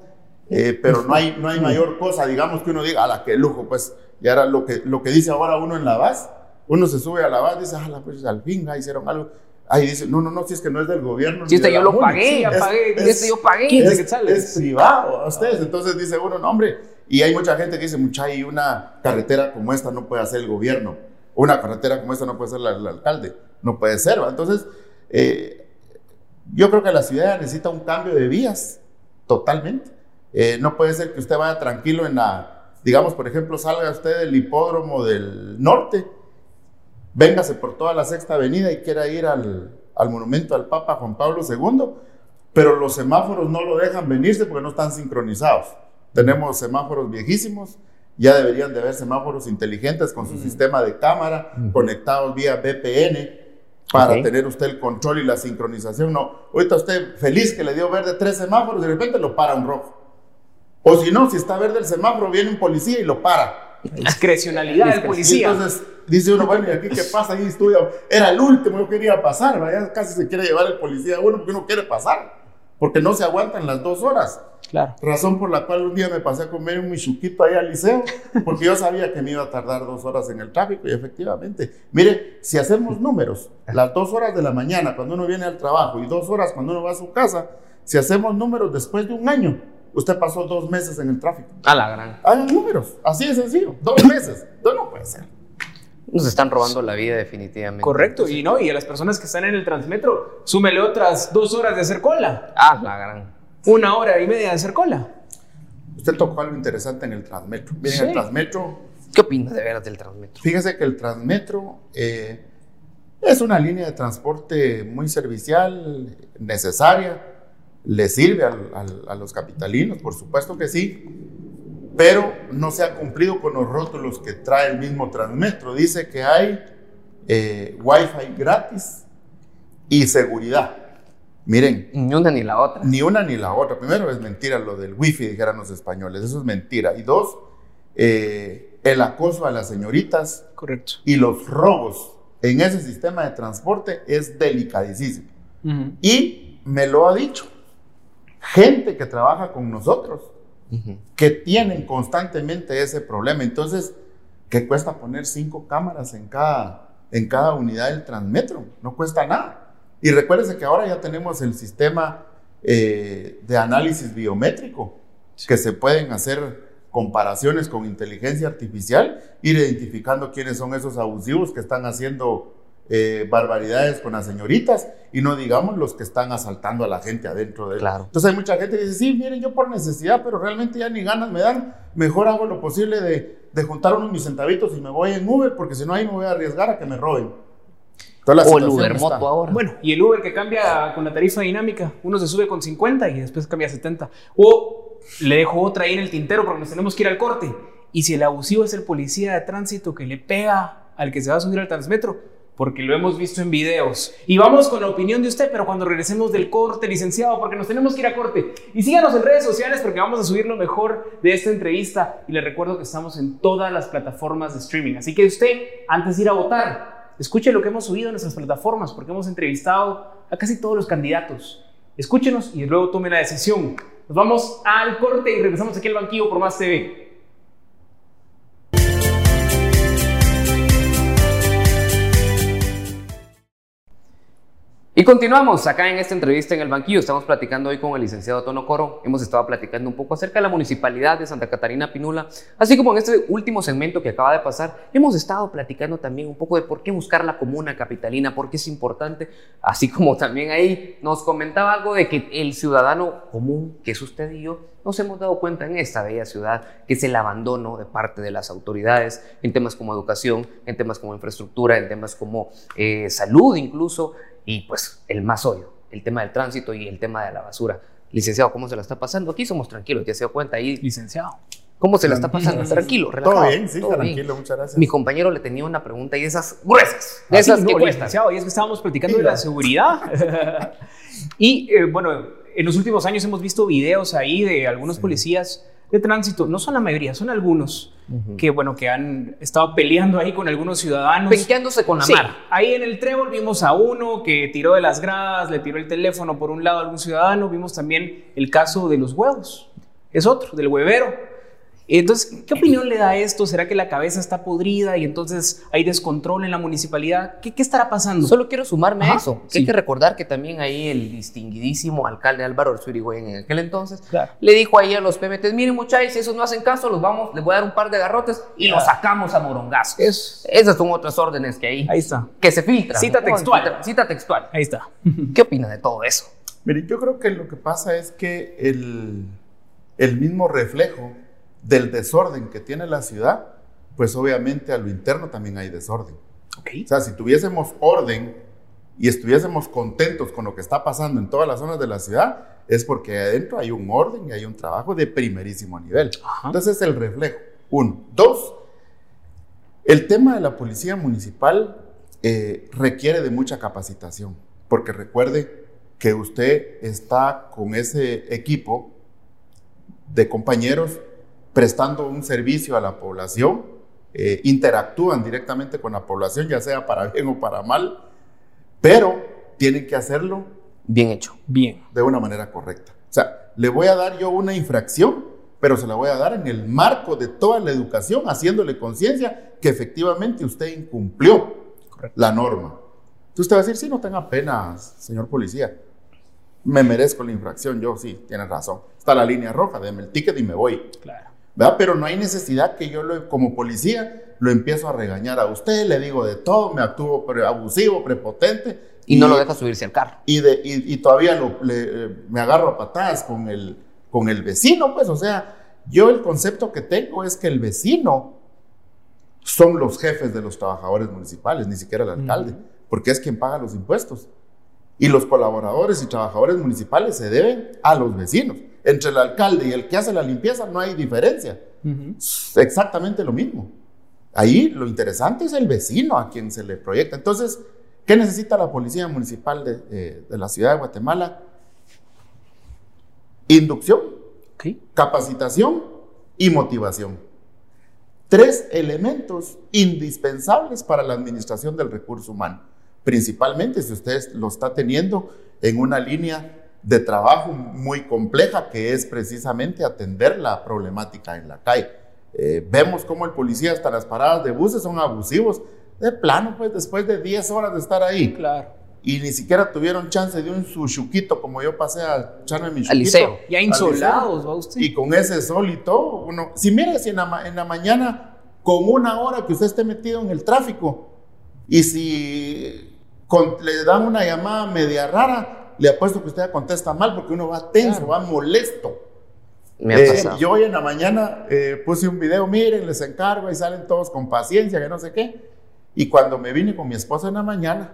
eh, pero no hay, no hay mayor cosa, digamos que uno diga, a la que lujo, pues, y ahora lo que, lo que dice ahora uno en la base, uno se sube a la base, dice, ah, pues al fin ah, hicieron algo. Ahí dice, no, no, no, si es que no es del gobierno. Si este yo lo pagué, ya pagué, es, este yo pagué. Es, es, es privado a ustedes. Entonces dice uno, no, hombre, y hay mucha gente que dice, mucha, y una carretera como esta no puede hacer el gobierno. Una carretera como esta no puede ser el, el alcalde. No puede ser. Entonces, eh, yo creo que la ciudad necesita un cambio de vías, totalmente. Eh, no puede ser que usted vaya tranquilo en la, digamos, por ejemplo, salga usted del hipódromo del norte, véngase por toda la sexta avenida y quiera ir al, al monumento al Papa Juan Pablo II, pero los semáforos no lo dejan venirse porque no están sincronizados. Tenemos semáforos viejísimos, ya deberían de haber semáforos inteligentes con su mm. sistema de cámara, mm. conectados vía VPN, para okay. tener usted el control y la sincronización. No, ahorita usted feliz que le dio verde tres semáforos y de repente lo para un rojo. O si no, si está verde el semáforo, viene un policía y lo para. Discrecionalidad del policía. Entonces dice uno, bueno, ¿y aquí qué pasa? Ahí estudia. Era el último, yo quería pasar, ¿vaya? casi se quiere llevar el policía a uno porque uno quiere pasar. Porque no se aguantan las dos horas. Claro. Razón por la cual un día me pasé a comer un michuquito ahí al liceo, porque yo sabía que me iba a tardar dos horas en el tráfico y efectivamente, mire, si hacemos números, las dos horas de la mañana cuando uno viene al trabajo y dos horas cuando uno va a su casa, si hacemos números después de un año, usted pasó dos meses en el tráfico. A la gran. Hagan números, así de sencillo, dos meses, no, no puede ser. Nos están robando la vida definitivamente. Correcto, y no, y a las personas que están en el Transmetro, súmele otras dos horas de hacer cola. Ah, la gran una hora y media de hacer cola. Usted tocó algo interesante en el Transmetro. Miren, sí. el Transmetro. ¿Qué opina de veras del Transmetro? Fíjese que el Transmetro eh, es una línea de transporte muy servicial, necesaria, le sirve al, al, a los capitalinos, por supuesto que sí, pero no se ha cumplido con los rótulos que trae el mismo Transmetro. Dice que hay eh, Wi-Fi gratis y seguridad. Miren. Ni una ni la otra. Ni una ni la otra. Primero es mentira lo del wifi, dijeran los españoles. Eso es mentira. Y dos, eh, el acoso a las señoritas. Correcto. Y los robos en ese sistema de transporte es delicadísimo. Uh -huh. Y me lo ha dicho gente que trabaja con nosotros, uh -huh. que tienen constantemente ese problema. Entonces, ¿qué cuesta poner cinco cámaras en cada, en cada unidad del Transmetro? No cuesta nada. Y recuérdense que ahora ya tenemos el sistema eh, de análisis biométrico, sí. que se pueden hacer comparaciones con inteligencia artificial, ir identificando quiénes son esos abusivos que están haciendo eh, barbaridades con las señoritas y no digamos los que están asaltando a la gente adentro de él. Claro. Entonces hay mucha gente que dice, sí, miren, yo por necesidad, pero realmente ya ni ganas me dan, mejor hago lo posible de, de juntar unos mis centavitos y me voy en Uber, porque si no ahí me voy a arriesgar a que me roben. O el Uber Moto ahora. Bueno, y el Uber que cambia con la tarifa dinámica. Uno se sube con 50 y después cambia a 70. O le dejo otra ahí en el tintero porque nos tenemos que ir al corte. Y si el abusivo es el policía de tránsito que le pega al que se va a subir al transmetro, porque lo hemos visto en videos. Y vamos con la opinión de usted, pero cuando regresemos del corte, licenciado, porque nos tenemos que ir a corte. Y síganos en redes sociales porque vamos a subir lo mejor de esta entrevista. Y le recuerdo que estamos en todas las plataformas de streaming. Así que usted, antes de ir a votar, escuche lo que hemos subido en nuestras plataformas, porque hemos entrevistado a casi todos los candidatos. Escúchenos y luego tome la decisión. Nos vamos al corte y regresamos aquí al banquillo por Más TV. Y continuamos acá en esta entrevista en el banquillo. Estamos platicando hoy con el licenciado Tono Coro. Hemos estado platicando un poco acerca de la municipalidad de Santa Catarina Pinula, así como en este último segmento que acaba de pasar, hemos estado platicando también un poco de por qué buscar la comuna capitalina, por qué es importante, así como también ahí nos comentaba algo de que el ciudadano común, que es usted y yo, nos hemos dado cuenta en esta bella ciudad que es el abandono de parte de las autoridades en temas como educación, en temas como infraestructura, en temas como eh, salud incluso, y pues el más obvio, el tema del tránsito y el tema de la basura. Licenciado, ¿cómo se la está pasando? Aquí somos tranquilos, ya se dio cuenta ahí. Licenciado. ¿Cómo se la está pasando? Tranquilo, relajado. Todo bien, sí, tranquilo, muchas gracias. Mi compañero le tenía una pregunta y esas gruesas, de esas que no, cuestan. licenciado, y es que estábamos platicando de la seguridad. y eh, bueno, en los últimos años hemos visto videos ahí de algunos policías de tránsito, no son la mayoría, son algunos que bueno, que han estado peleando ahí con algunos ciudadanos. Penqueándose con la Sí, mar. ahí en el trébol vimos a uno que tiró de las gradas, le tiró el teléfono por un lado a algún ciudadano, vimos también el caso de los huevos, es otro, del huevero. Entonces, ¿qué opinión le da esto? ¿Será que la cabeza está podrida y entonces hay descontrol en la municipalidad? ¿Qué, qué estará pasando? Solo quiero sumarme a eso. sí. Hay que recordar que también ahí el distinguidísimo alcalde Álvaro Orzurigüen en aquel entonces Claro. le dijo ahí a los PMTs, miren muchachos, si esos no hacen caso, los vamos, les voy a dar un par de garrotes y los sacamos a morongazos. Es- Esas son otras órdenes que ahí, Ahí está. que se filtran. Cita ¿no? textual. Cita, cita textual. Ahí está. ¿Qué opina de todo eso? Mire, yo creo que lo que pasa es que el, el mismo reflejo del desorden que tiene la ciudad, pues obviamente a lo interno también hay desorden. O sea, si tuviésemos orden y estuviésemos contentos con lo que está pasando en todas las zonas de la ciudad, es porque adentro hay un orden y hay un trabajo de primerísimo nivel. Ajá. Entonces, el reflejo. Uno. Dos, el tema de la policía municipal eh, requiere de mucha capacitación, porque recuerde que usted está con ese equipo de compañeros prestando un servicio a la población, eh, interactúan directamente con la población, ya sea para bien o para mal, pero tienen que hacerlo Bien hecho. Bien. de una manera correcta. O sea, le voy a dar yo una infracción, pero se la voy a dar en el marco de toda la educación, haciéndole conciencia que efectivamente usted incumplió Correcto. la norma. Entonces usted va a decir, sí, no tenga pena, señor policía. Me merezco la infracción, yo sí, tiene razón. Está la línea roja, deme el ticket y me voy. Claro. ¿Verdad? Pero no hay necesidad que yo lo- como policía lo empiezo a regañar a usted, le digo de todo, me actúo pre- abusivo, prepotente. Y, no lo deja subirse al carro. Y, de, y, y todavía lo- le- eh, me agarro a patadas con el, con el vecino, pues, o sea, yo el concepto que tengo es que el vecino son los jefes de los trabajadores municipales, ni siquiera el alcalde, porque es quien paga los impuestos. Y los colaboradores y trabajadores municipales se deben a los vecinos. Entre el alcalde y el que hace la limpieza no hay diferencia. Exactamente lo mismo. Ahí lo interesante es el vecino a quien se le proyecta. Entonces, ¿qué necesita la Policía Municipal de, eh, de la Ciudad de Guatemala? Inducción, capacitación y motivación. Tres elementos indispensables para la administración del recurso humano, principalmente si usted lo está teniendo en una línea de trabajo muy compleja que es precisamente atender la problemática en la calle. Eh, vemos cómo el policía hasta las paradas de buses son abusivos. De plano, pues después de 10 horas de estar ahí Claro. y ni siquiera tuvieron chance de un su chuquito como yo pasé a echarme mi chuquito. Al liceo. Ya insolados, va usted. Y con ese sol y todo, uno, si mire, si en la, ma- en la mañana, con una hora que usted esté metido en el tráfico, y si con- le dan una llamada media rara, le apuesto que usted contesta mal porque uno va tenso, Claro. va molesto. Me ha Eh, pasado. yo hoy en la mañana eh, puse un video, miren, les encargo y salen todos con paciencia, que no sé qué. Y cuando me vine con mi esposa en la mañana,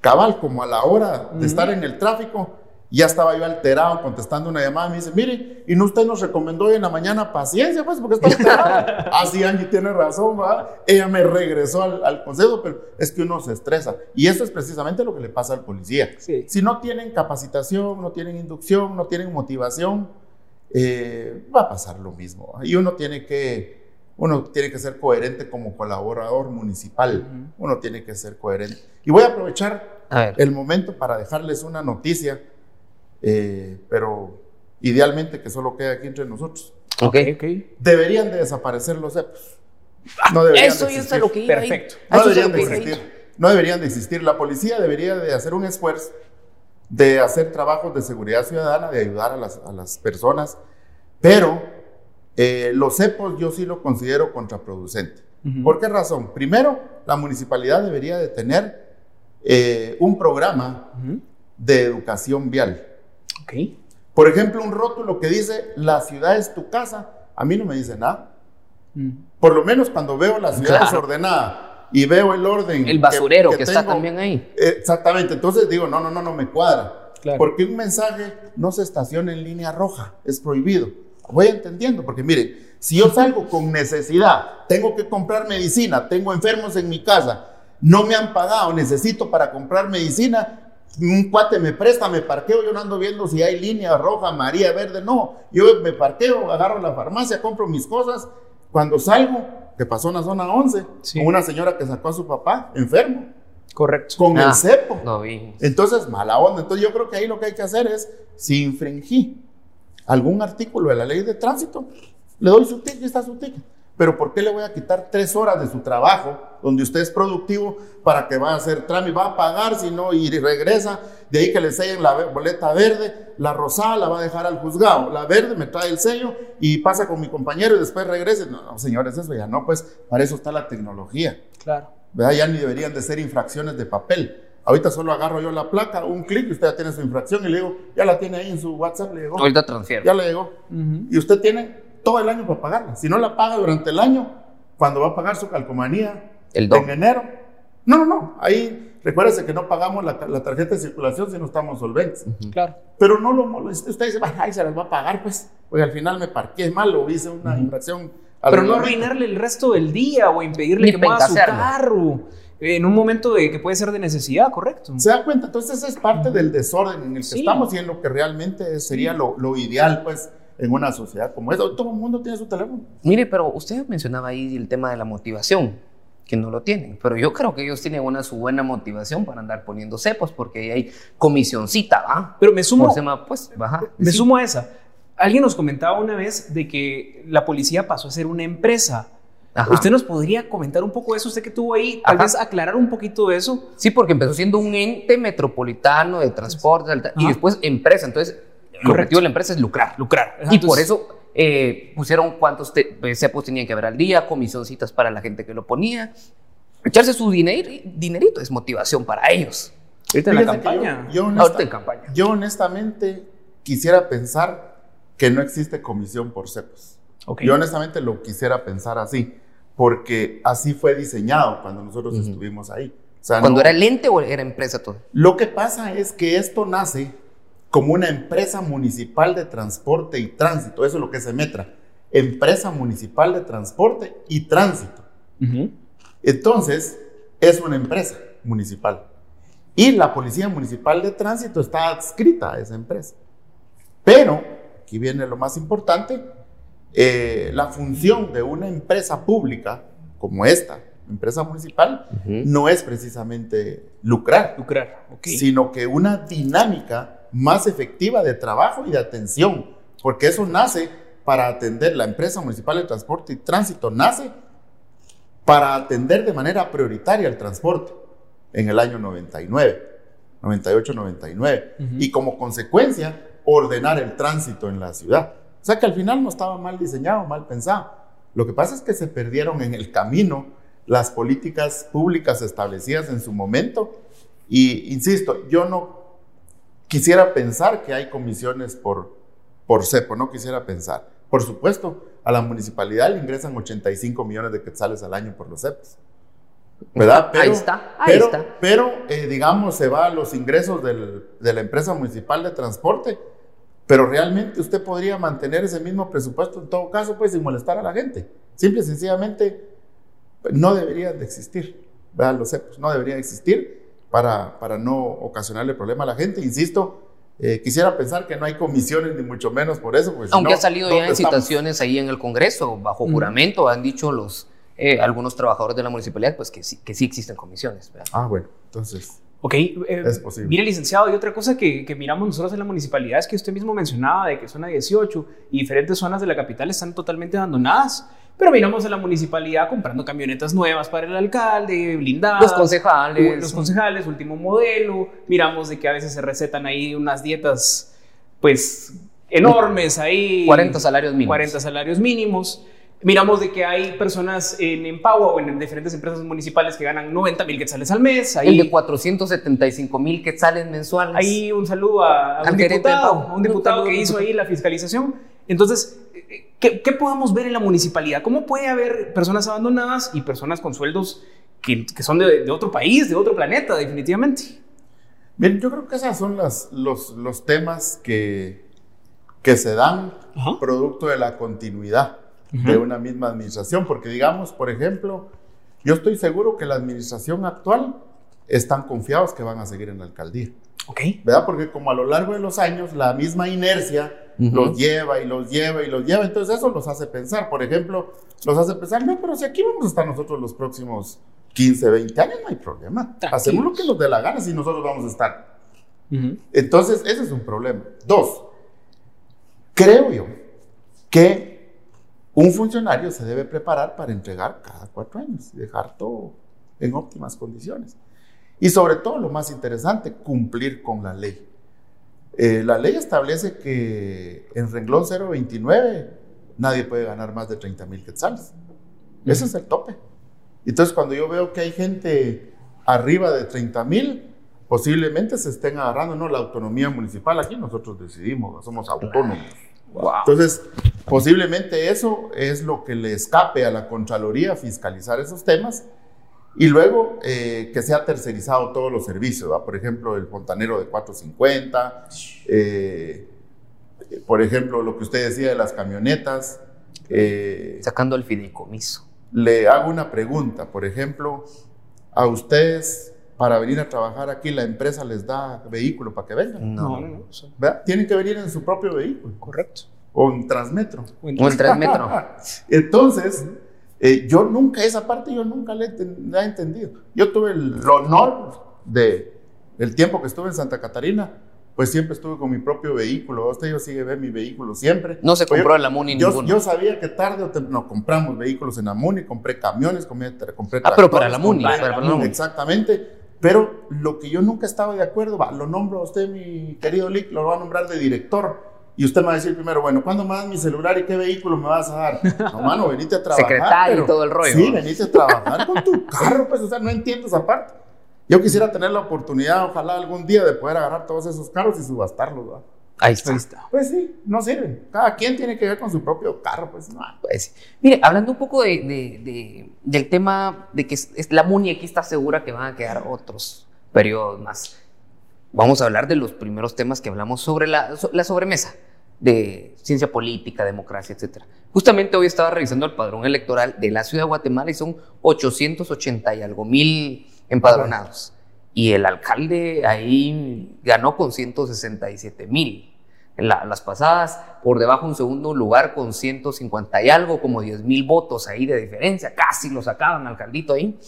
cabal, como a la hora de estar en el tráfico, Ya estaba yo alterado contestando una llamada. Me dice, mire, ¿y no usted nos recomendó hoy en la mañana paciencia? Pues porque está alterado. Así Angie tiene razón, ¿va? Ella me regresó al, al, consejo, pero es que uno se estresa. Y eso es precisamente lo que le pasa al policía. Sí. Si no tienen capacitación, no tienen inducción, no tienen motivación, eh, va a pasar lo mismo. Y uno tiene que, uno tiene que ser coherente como colaborador municipal. Uh -huh. Uno tiene que ser coherente. Y voy a aprovechar A el momento para dejarles una noticia, eh, pero idealmente que solo quede aquí entre nosotros. Ok. ok. Deberían de desaparecer los CEPOS. No deberían Eso de ya existir. está lo que iba. Perfecto. No deberían de existir. No deberían de existir. La policía debería de hacer un esfuerzo de hacer trabajos de seguridad ciudadana, de ayudar a las, a las personas, pero eh, los CEPOS yo sí lo considero contraproducente. Ujú. ¿Por qué razón? Primero, la municipalidad debería de tener eh, un programa de educación vial. Por ejemplo, un rótulo que dice, la ciudad es tu casa, a mí no me dice nada. Mm. Por lo menos cuando veo la ciudad Claro. desordenada y veo el orden. El basurero que, está tengo, también ahí. Exactamente, entonces digo, no, no, no, no me cuadra. Claro. Porque un mensaje no se estaciona en línea roja, es prohibido. Voy entendiendo, porque mire, si yo salgo con necesidad, tengo que comprar medicina, tengo enfermos en mi casa, no me han pagado, necesito para comprar medicina, un cuate me presta, me parqueo, yo no ando viendo si hay línea roja, amarilla, verde, no. Yo me parqueo, agarro la farmacia, compro mis cosas. Cuando salgo, que pasó en la zona 11, Sí. con una señora que sacó a su papá enfermo, Correcto. con Ah, el cepo. No vi. Entonces, mala onda. Entonces, yo creo que ahí lo que hay que hacer es, si infringí algún artículo de la ley de tránsito, le doy su ticket y está su ticket. Pero ¿por qué le voy a quitar tres horas de su trabajo, donde usted es productivo, para que va a hacer trámite, va a pagar, si no, y regresa, de ahí que le sellen la boleta verde, la rosada la va a dejar al juzgado, la verde me trae el sello y pasa con mi compañero y después regrese. No, no, señores, eso ya no, pues para eso está la tecnología. Claro. ¿verdad? Ya ni deberían de ser infracciones de papel. Ahorita solo agarro yo la placa, un clic y usted ya tiene su infracción y le digo, ya la tiene ahí en su WhatsApp, le llegó. Ahorita transfiero. Ya le llegó. Ujú. Y usted tiene todo el año para pagarla. Si no la paga durante el año, cuando va a pagar su calcomanía El en enero. No, no, no. Ahí recuérdese que no pagamos la, la tarjeta de circulación si no estamos solventes. Claro. Pero no lo moleste. Usted dice, ay, se las va a pagar, pues. Porque al final me parqué mal o hice una infracción. al Pero no arruinarle el resto del día o impedirle Ni que mueva su carro en un momento de que puede ser de necesidad, correcto. ¿Se da cuenta? Entonces esa es parte del desorden en el que Sí. estamos y en lo que realmente sería lo, lo ideal, pues, en una sociedad como esa. Todo el mundo tiene su teléfono. Mire, pero usted mencionaba ahí el tema de la motivación, que no lo tienen. Pero yo creo que ellos tienen una su buena motivación para andar poniendo cepos, porque ahí hay comisioncita, ¿va? Pero me sumo, Por tema, pues, baja. me Sí. sumo a esa. Alguien nos comentaba una vez de que la policía pasó a ser una empresa. Ajá. ¿Usted nos podría comentar un poco de eso? Usted que estuvo ahí, tal Ajá. vez aclarar un poquito de eso. Sí, porque empezó siendo un ente metropolitano de transporte tal, y después empresa. Entonces, el objetivo de la empresa es lucrar. Lucrar. Y por eso eh, pusieron cuántos te- eh, cepos tenían que haber al día, comisioncitas para la gente que lo ponía. Echarse su dinero, dinerito es motivación para ellos. Ahorita en la campaña. Yo, yo honesta- Ahorita en campaña. yo honestamente quisiera pensar que no existe comisión por cepos. Yo honestamente lo quisiera pensar así, porque así fue diseñado cuando nosotros estuvimos ahí. O sea, Cuando no- era el ente o era empresa todo. Lo que pasa es que esto nace como una empresa municipal de transporte y tránsito. Eso es lo que se metra. Empresa municipal de transporte y tránsito. Entonces, es una empresa municipal. Y la Policía Municipal de Tránsito está adscrita a esa empresa. Pero, aquí viene lo más importante, eh, la función de una empresa pública como esta, empresa municipal, no es precisamente lucrar, sino que una dinámica más efectiva de trabajo y de atención, porque eso nace para atender, la empresa municipal de transporte y tránsito nace para atender de manera prioritaria el transporte en el año 99, 98-99, Ujú. y como consecuencia ordenar el tránsito en la ciudad. O sea que al final no estaba mal diseñado, mal pensado. Lo que pasa es que se perdieron en el camino las políticas públicas establecidas en su momento y, insisto, yo no quisiera pensar que hay comisiones por, por CEPO, no quisiera pensar. Por supuesto, a la municipalidad le ingresan 85 millones de quetzales al año por los CEPOS. ¿Verdad? ahí está, ahí pero, está. Pero, eh, digamos, se va a los ingresos del- de la empresa municipal de transporte. Pero realmente usted podría mantener ese mismo presupuesto en todo caso, pues sin molestar a la gente. Simple y sencillamente no debería de existir. ¿verdad? Lo sé, pues, no debería existir para, para no ocasionarle problema a la gente. Insisto, eh, quisiera pensar que no hay comisiones ni mucho menos por eso. Pues, si Aunque no, ha salido ya ¿dónde en estamos? situaciones ahí en el Congreso, bajo juramento, han dicho los eh, algunos trabajadores de la municipalidad, pues que sí, que sí existen comisiones. ¿verdad? Ah, bueno, entonces Ok, eh, es posible. Mire, licenciado, y otra cosa que, que miramos nosotros en la municipalidad es que usted mismo mencionaba de que zona 18 y diferentes zonas de la capital están totalmente abandonadas, pero miramos a la municipalidad comprando camionetas nuevas para el alcalde, blindadas. Los concejales. Los concejales, último modelo. Miramos de que a veces se recetan ahí unas dietas, pues, enormes ahí. 40 salarios mínimos. 40 salarios mínimos. Miramos de que hay personas en Empower o en diferentes empresas municipales que ganan 90 mil quetzales al mes. Ahí, El de 475 mil quetzales mensuales. Ahí un saludo a, a un diputado, a un Un diputado que hizo diputado. ahí la fiscalización. Entonces, ¿qué, qué podemos ver en la municipalidad? ¿Cómo puede haber personas abandonadas y personas con sueldos que, que son de, de otro país, de otro planeta, definitivamente? Bien, yo creo que esos son las, los, los temas que, que se dan Ajá. producto de la continuidad de una misma administración, porque digamos, por ejemplo, yo estoy seguro que la administración actual están confiados que van a seguir en la alcaldía, Ok. ¿verdad? Porque como a lo largo de los años la misma inercia Los lleva y los lleva y los lleva, entonces eso los hace pensar, por ejemplo, los hace pensar, no, pero si aquí vamos a estar nosotros los próximos 15, 20 años, no hay problema, Tranquilos. hacemos lo que nos dé la gana si nosotros vamos a estar. Entonces, ese es un problema. Dos, creo yo que un funcionario se debe preparar para entregar cada cuatro años y dejar todo en óptimas condiciones. Y sobre todo, lo más interesante, cumplir con la ley. Eh, la ley establece que en renglón 029 nadie puede ganar más de 30 mil quetzales. Ese es el tope. Entonces, cuando yo veo que hay gente arriba de 30 mil, posiblemente se estén agarrando, no, la autonomía municipal, aquí nosotros decidimos, somos autónomos. Entonces, posiblemente eso es lo que le escape a la Contraloría fiscalizar esos temas y luego eh, que sea tercerizado todos los servicios, ¿va? por ejemplo, el fontanero de 450, eh, por ejemplo, lo que usted decía de las camionetas. eh, Sacando el fideicomiso. le hago una pregunta, por ejemplo, a ustedes para venir a trabajar aquí la empresa les da vehículo para que vengan, No, No. no. Tienen que venir en su propio vehículo correcto. o en Transmetro. O el Transmetro. Entonces, eh, yo nunca, esa parte yo nunca la he, entendido. Yo tuve el, el honor de el tiempo que estuve en Santa Catarina, pues siempre estuve con mi propio vehículo. Usted yo sigue ve mi vehículo siempre. No se compró yo- en la MUNI yo, ninguno. yo sabía que tarde o temprano compramos vehículos en la MUNI, compré camiones, compré, compré Ah, pero para la MUNI, para la MUNI. Exactamente. Pero lo que yo nunca estaba de acuerdo, va, lo nombro a usted, mi querido Lick, lo va a nombrar de director. Y usted me va a decir primero, bueno, ¿cuándo me das mi celular y qué vehículo me vas a dar? No, mano, venite a trabajar. Secretario y todo el rollo, Sí, venite a trabajar con tu carro, pues, o sea, no entiendo esa parte. Yo quisiera tener la oportunidad, ojalá algún día, de poder agarrar todos esos carros y subastarlos, ¿va? Ahí está. Ahí está. Pues sí, no sirven. Cada quien tiene que ver con su propio carro, pues no. Pues, sí. mire, hablando un poco de, de- de- del tema de que la MUNI aquí está segura que van a quedar otros periodos más. Vamos a hablar de los primeros temas que hablamos sobre la, la sobremesa de ciencia política, democracia, etc. Justamente hoy estaba revisando el padrón electoral de la ciudad de Guatemala y son 880 y algo mil empadronados. Y el alcalde ahí ganó con 167 mil. En la- las pasadas, por debajo un segundo lugar con 150 y algo, como 10 mil votos ahí de diferencia, casi lo sacaban alcaldito ahí.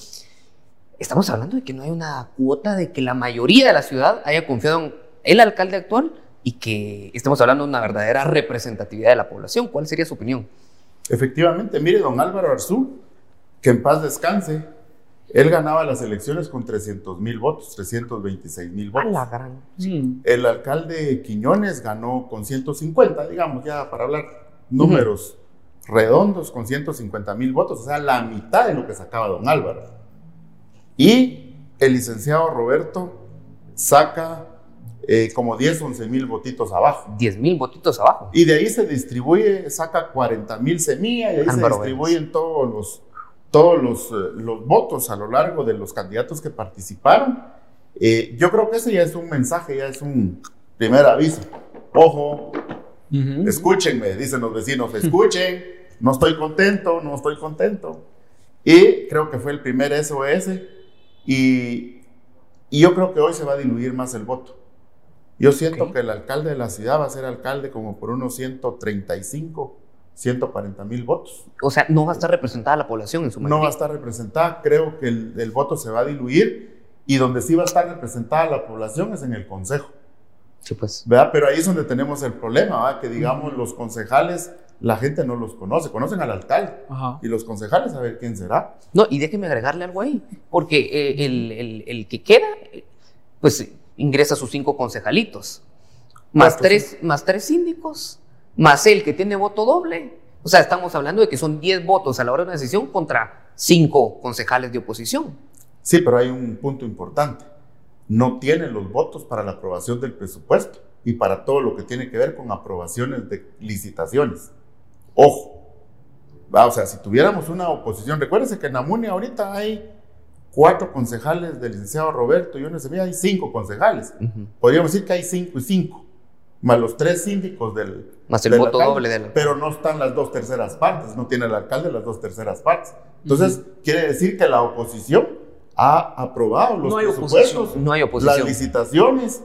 Estamos hablando de que no hay una cuota de que la mayoría de la ciudad haya confiado en el alcalde actual y que estamos hablando de una verdadera representatividad de la población. ¿Cuál sería su opinión? Efectivamente, mire, don Álvaro Arzú, que en paz descanse, él ganaba las elecciones con 300 mil votos, 326 mil A votos. la gran. El alcalde Quiñones ganó con 150, digamos, ya para hablar números redondos, con 150 mil votos, o sea, la mitad de lo que sacaba don Álvaro. Y el licenciado Roberto saca eh, como 10, 11 mil votitos abajo. 10 mil votitos abajo. Y de ahí se distribuye, saca 40 mil semillas y ahí se distribuyen todos los, todos los, eh, los votos a lo largo de los candidatos que participaron. Eh, yo creo que ese ya es un mensaje, ya es un primer aviso. Ojo, escúchenme, dicen los vecinos, escuchen, no estoy contento, no estoy contento. Y creo que fue el primer SOS y, y yo creo que hoy se va a diluir más el voto. Yo siento Ok. que el alcalde de la ciudad va a ser alcalde como por unos 135, 140 mil votos. O sea, no va a estar representada la población en su mayoría. No va a estar representada, creo que el, el voto se va a diluir y donde sí va a estar representada la población es en el consejo, Sí, pues. ¿verdad? Pero ahí es donde tenemos el problema, ¿verdad? Que digamos los concejales, la gente no los conoce, conocen al alcalde Ajá. y los concejales a ver quién será. No, y déjeme agregarle algo ahí, porque eh, el, el- el que queda, pues ingresa sus cinco concejalitos, más, Cuatro, tres, más tres síndicos, más el que tiene voto doble. O sea, estamos hablando de que son 10 votos a la hora de una decisión contra cinco concejales de oposición. Sí, pero hay un punto importante. No tienen los votos para la aprobación del presupuesto y para todo lo que tiene que ver con aprobaciones de licitaciones. Ojo. Va, O sea, si tuviéramos una oposición, recuérdense que en Amuni ahorita hay cuatro concejales del licenciado Roberto y una semilla, hay cinco concejales. Podríamos decir que hay cinco y cinco, más los tres síndicos del. Más el del voto alcalde, doble del- Pero no están las dos terceras partes, no tiene el alcalde las dos terceras partes. Entonces, quiere decir que la oposición ha aprobado los No hay presupuestos, oposición. No hay oposición. las licitaciones.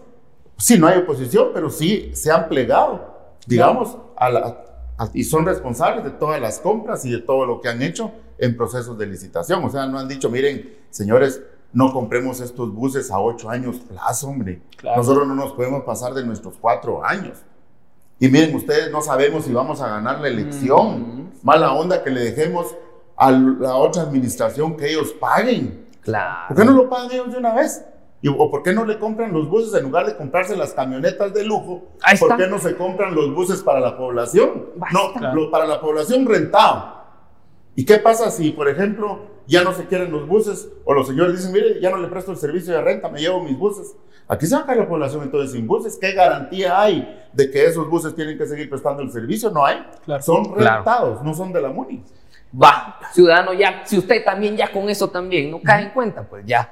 Sí, no hay oposición, pero sí se han plegado, digamos, a la, y son responsables de todas las compras y de todo lo que han hecho en procesos de licitación. O sea, no han dicho, miren, señores, no compremos estos buses a ocho años plazo, hombre. Claro. Nosotros no nos podemos pasar de nuestros cuatro años. Y miren, ustedes no sabemos si vamos a ganar la elección. Mm. Mala onda que le dejemos a la otra administración que ellos paguen. Claro. ¿Por qué no lo pagan ellos de una vez? Y, ¿O por qué no le compran los buses en lugar de comprarse las camionetas de lujo? Ahí ¿Por está. qué no se compran los buses para la población? Basta. No, lo- para la población rentado. ¿Y qué pasa si, por ejemplo, ya no se quieren los buses o los señores dicen, mire, ya no le presto el servicio de renta, me llevo mis buses? Aquí se va a caer la población entonces sin buses. ¿Qué garantía hay de que esos buses tienen que seguir prestando el servicio? No hay. Claro. Son Claro. rentados, no son de la MUNI. Va, ciudadano, ya, si usted también ya con eso también no cae en cuenta, pues ya,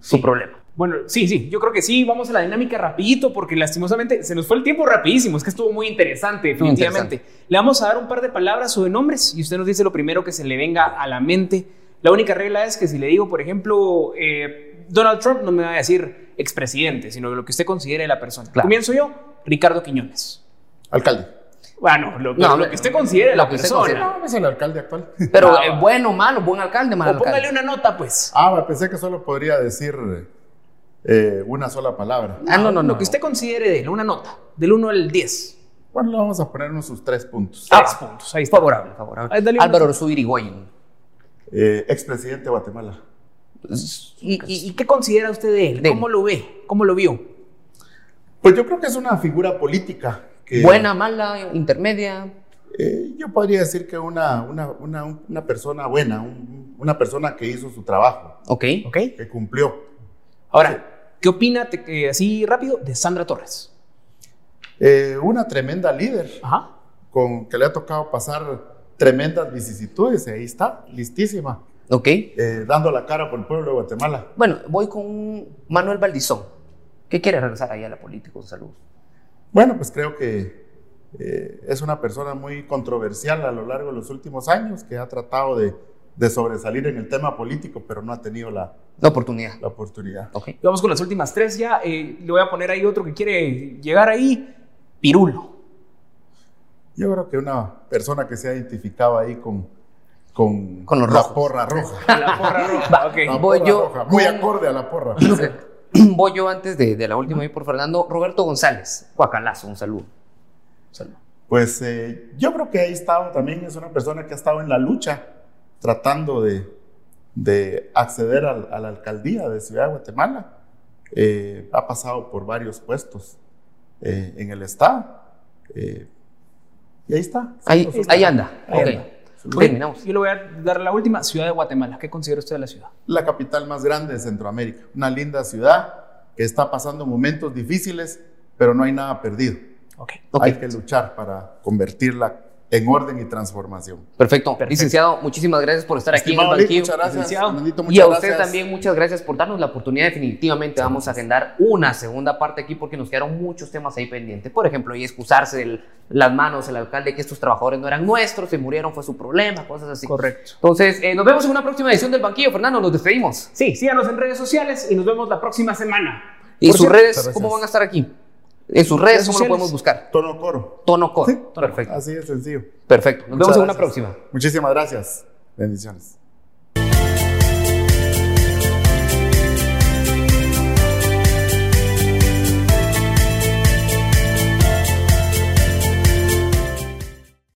su Sí. problema. Bueno, sí, sí, yo creo que sí. Vamos a la dinámica rapidito porque lastimosamente se nos fue el tiempo rapidísimo. Es que estuvo muy interesante, definitivamente. Le vamos a dar un par de palabras o de nombres y usted nos dice lo primero que se le venga a la mente. La única regla es que si le digo, por ejemplo, eh, Donald Trump, no me va a decir expresidente, sino lo que usted considere de la persona. Claro. Comienzo yo, Ricardo Quiñones. Alcalde. Bueno, lo, No, lo no, que usted considere la que usted persona. considere. No, es el alcalde actual. Pero Ah, eh, bueno, malo, buen alcalde, mal O póngale alcalde. una nota, pues. Ah, pensé que solo podría decir eh, una sola palabra. Ah, no, no, no. Lo que usted considere de él, una nota, del 1 al 10. Bueno, le vamos a poner unos sus tres puntos. Tres puntos, ahí está. Favorable, favorable. Dale Álvaro Irigoyen. Eh, expresidente de Guatemala. ¿Y, y- y qué considera usted de él? De él. ¿Cómo lo ve? ¿Cómo lo vio? Pues yo creo que es una figura política. Que, Buena, mala, intermedia. eh, yo podría decir que una, una, una, una persona buena, un- una persona que hizo su trabajo, Ok. ¿Ok? que cumplió. Ahora, ¿qué opina, te- eh, así rápido, de Sandra Torres? Eh, una tremenda líder, Ajá. con que le ha tocado pasar tremendas vicisitudes, y ahí está, listísima, Ok. eh, dando la cara por el pueblo de Guatemala. Bueno, voy con Manuel Valdizón. ¿Qué quiere regresar ahí a la política con salud? Bueno, pues creo que eh, es una persona muy controversial a lo largo de los últimos años, que ha tratado de, de sobresalir en el tema político, pero no ha tenido la, La oportunidad. la oportunidad. Vamos con las últimas tres ya. Eh, le voy a poner ahí otro que quiere llegar ahí. Pirulo. Yo creo que una persona que se ha identificado ahí con, con, Con los la rojos. porra roja. La porra roja. ok. La Voy porra yo roja, muy con- acorde a la porra. Voy yo antes de, de la última ahí por Fernando. Roberto González. Guacalazo, un saludo. Un saludo. Pues eh, yo creo que ahí estado también, es una persona que ha estado en la lucha tratando de, de acceder a, la alcaldía de Ciudad de Guatemala. Eh, ha pasado por varios puestos eh, en el Estado. Eh, y ahí está. Ahí, anda. Ahí ok. anda. Terminamos. Yo le voy a dar la última. Ciudad de Guatemala. ¿Qué considera usted de la ciudad? La capital más grande de Centroamérica. Una linda ciudad que está pasando momentos difíciles, pero no hay nada perdido. Ok. Ok. Hay que luchar para convertirla en orden y transformación. Perfecto. Licenciado, muchísimas gracias por estar aquí en el banquillo. muchas gracias. Y a usted gracias. también muchas gracias por darnos la oportunidad. Definitivamente vamos a agendar una segunda parte aquí porque nos quedaron muchos temas ahí pendientes. Por ejemplo, y excusarse las manos del alcalde que estos trabajadores no eran nuestros, se murieron, fue su problema, cosas así. Correcto. Entonces, eh, nos vemos en una próxima edición del banquillo. Fernando, nos despedimos. Sí, síganos en redes sociales y nos vemos la próxima semana. ¿Y Por sus cierto, redes cómo van a estar aquí? En sus redes, ¿cómo lo podemos buscar? Tono coro. Tono Core. Sí, Perfecto. Así de sencillo. Perfecto. Nos Muchas vemos en una próxima. Muchísimas gracias. Bendiciones.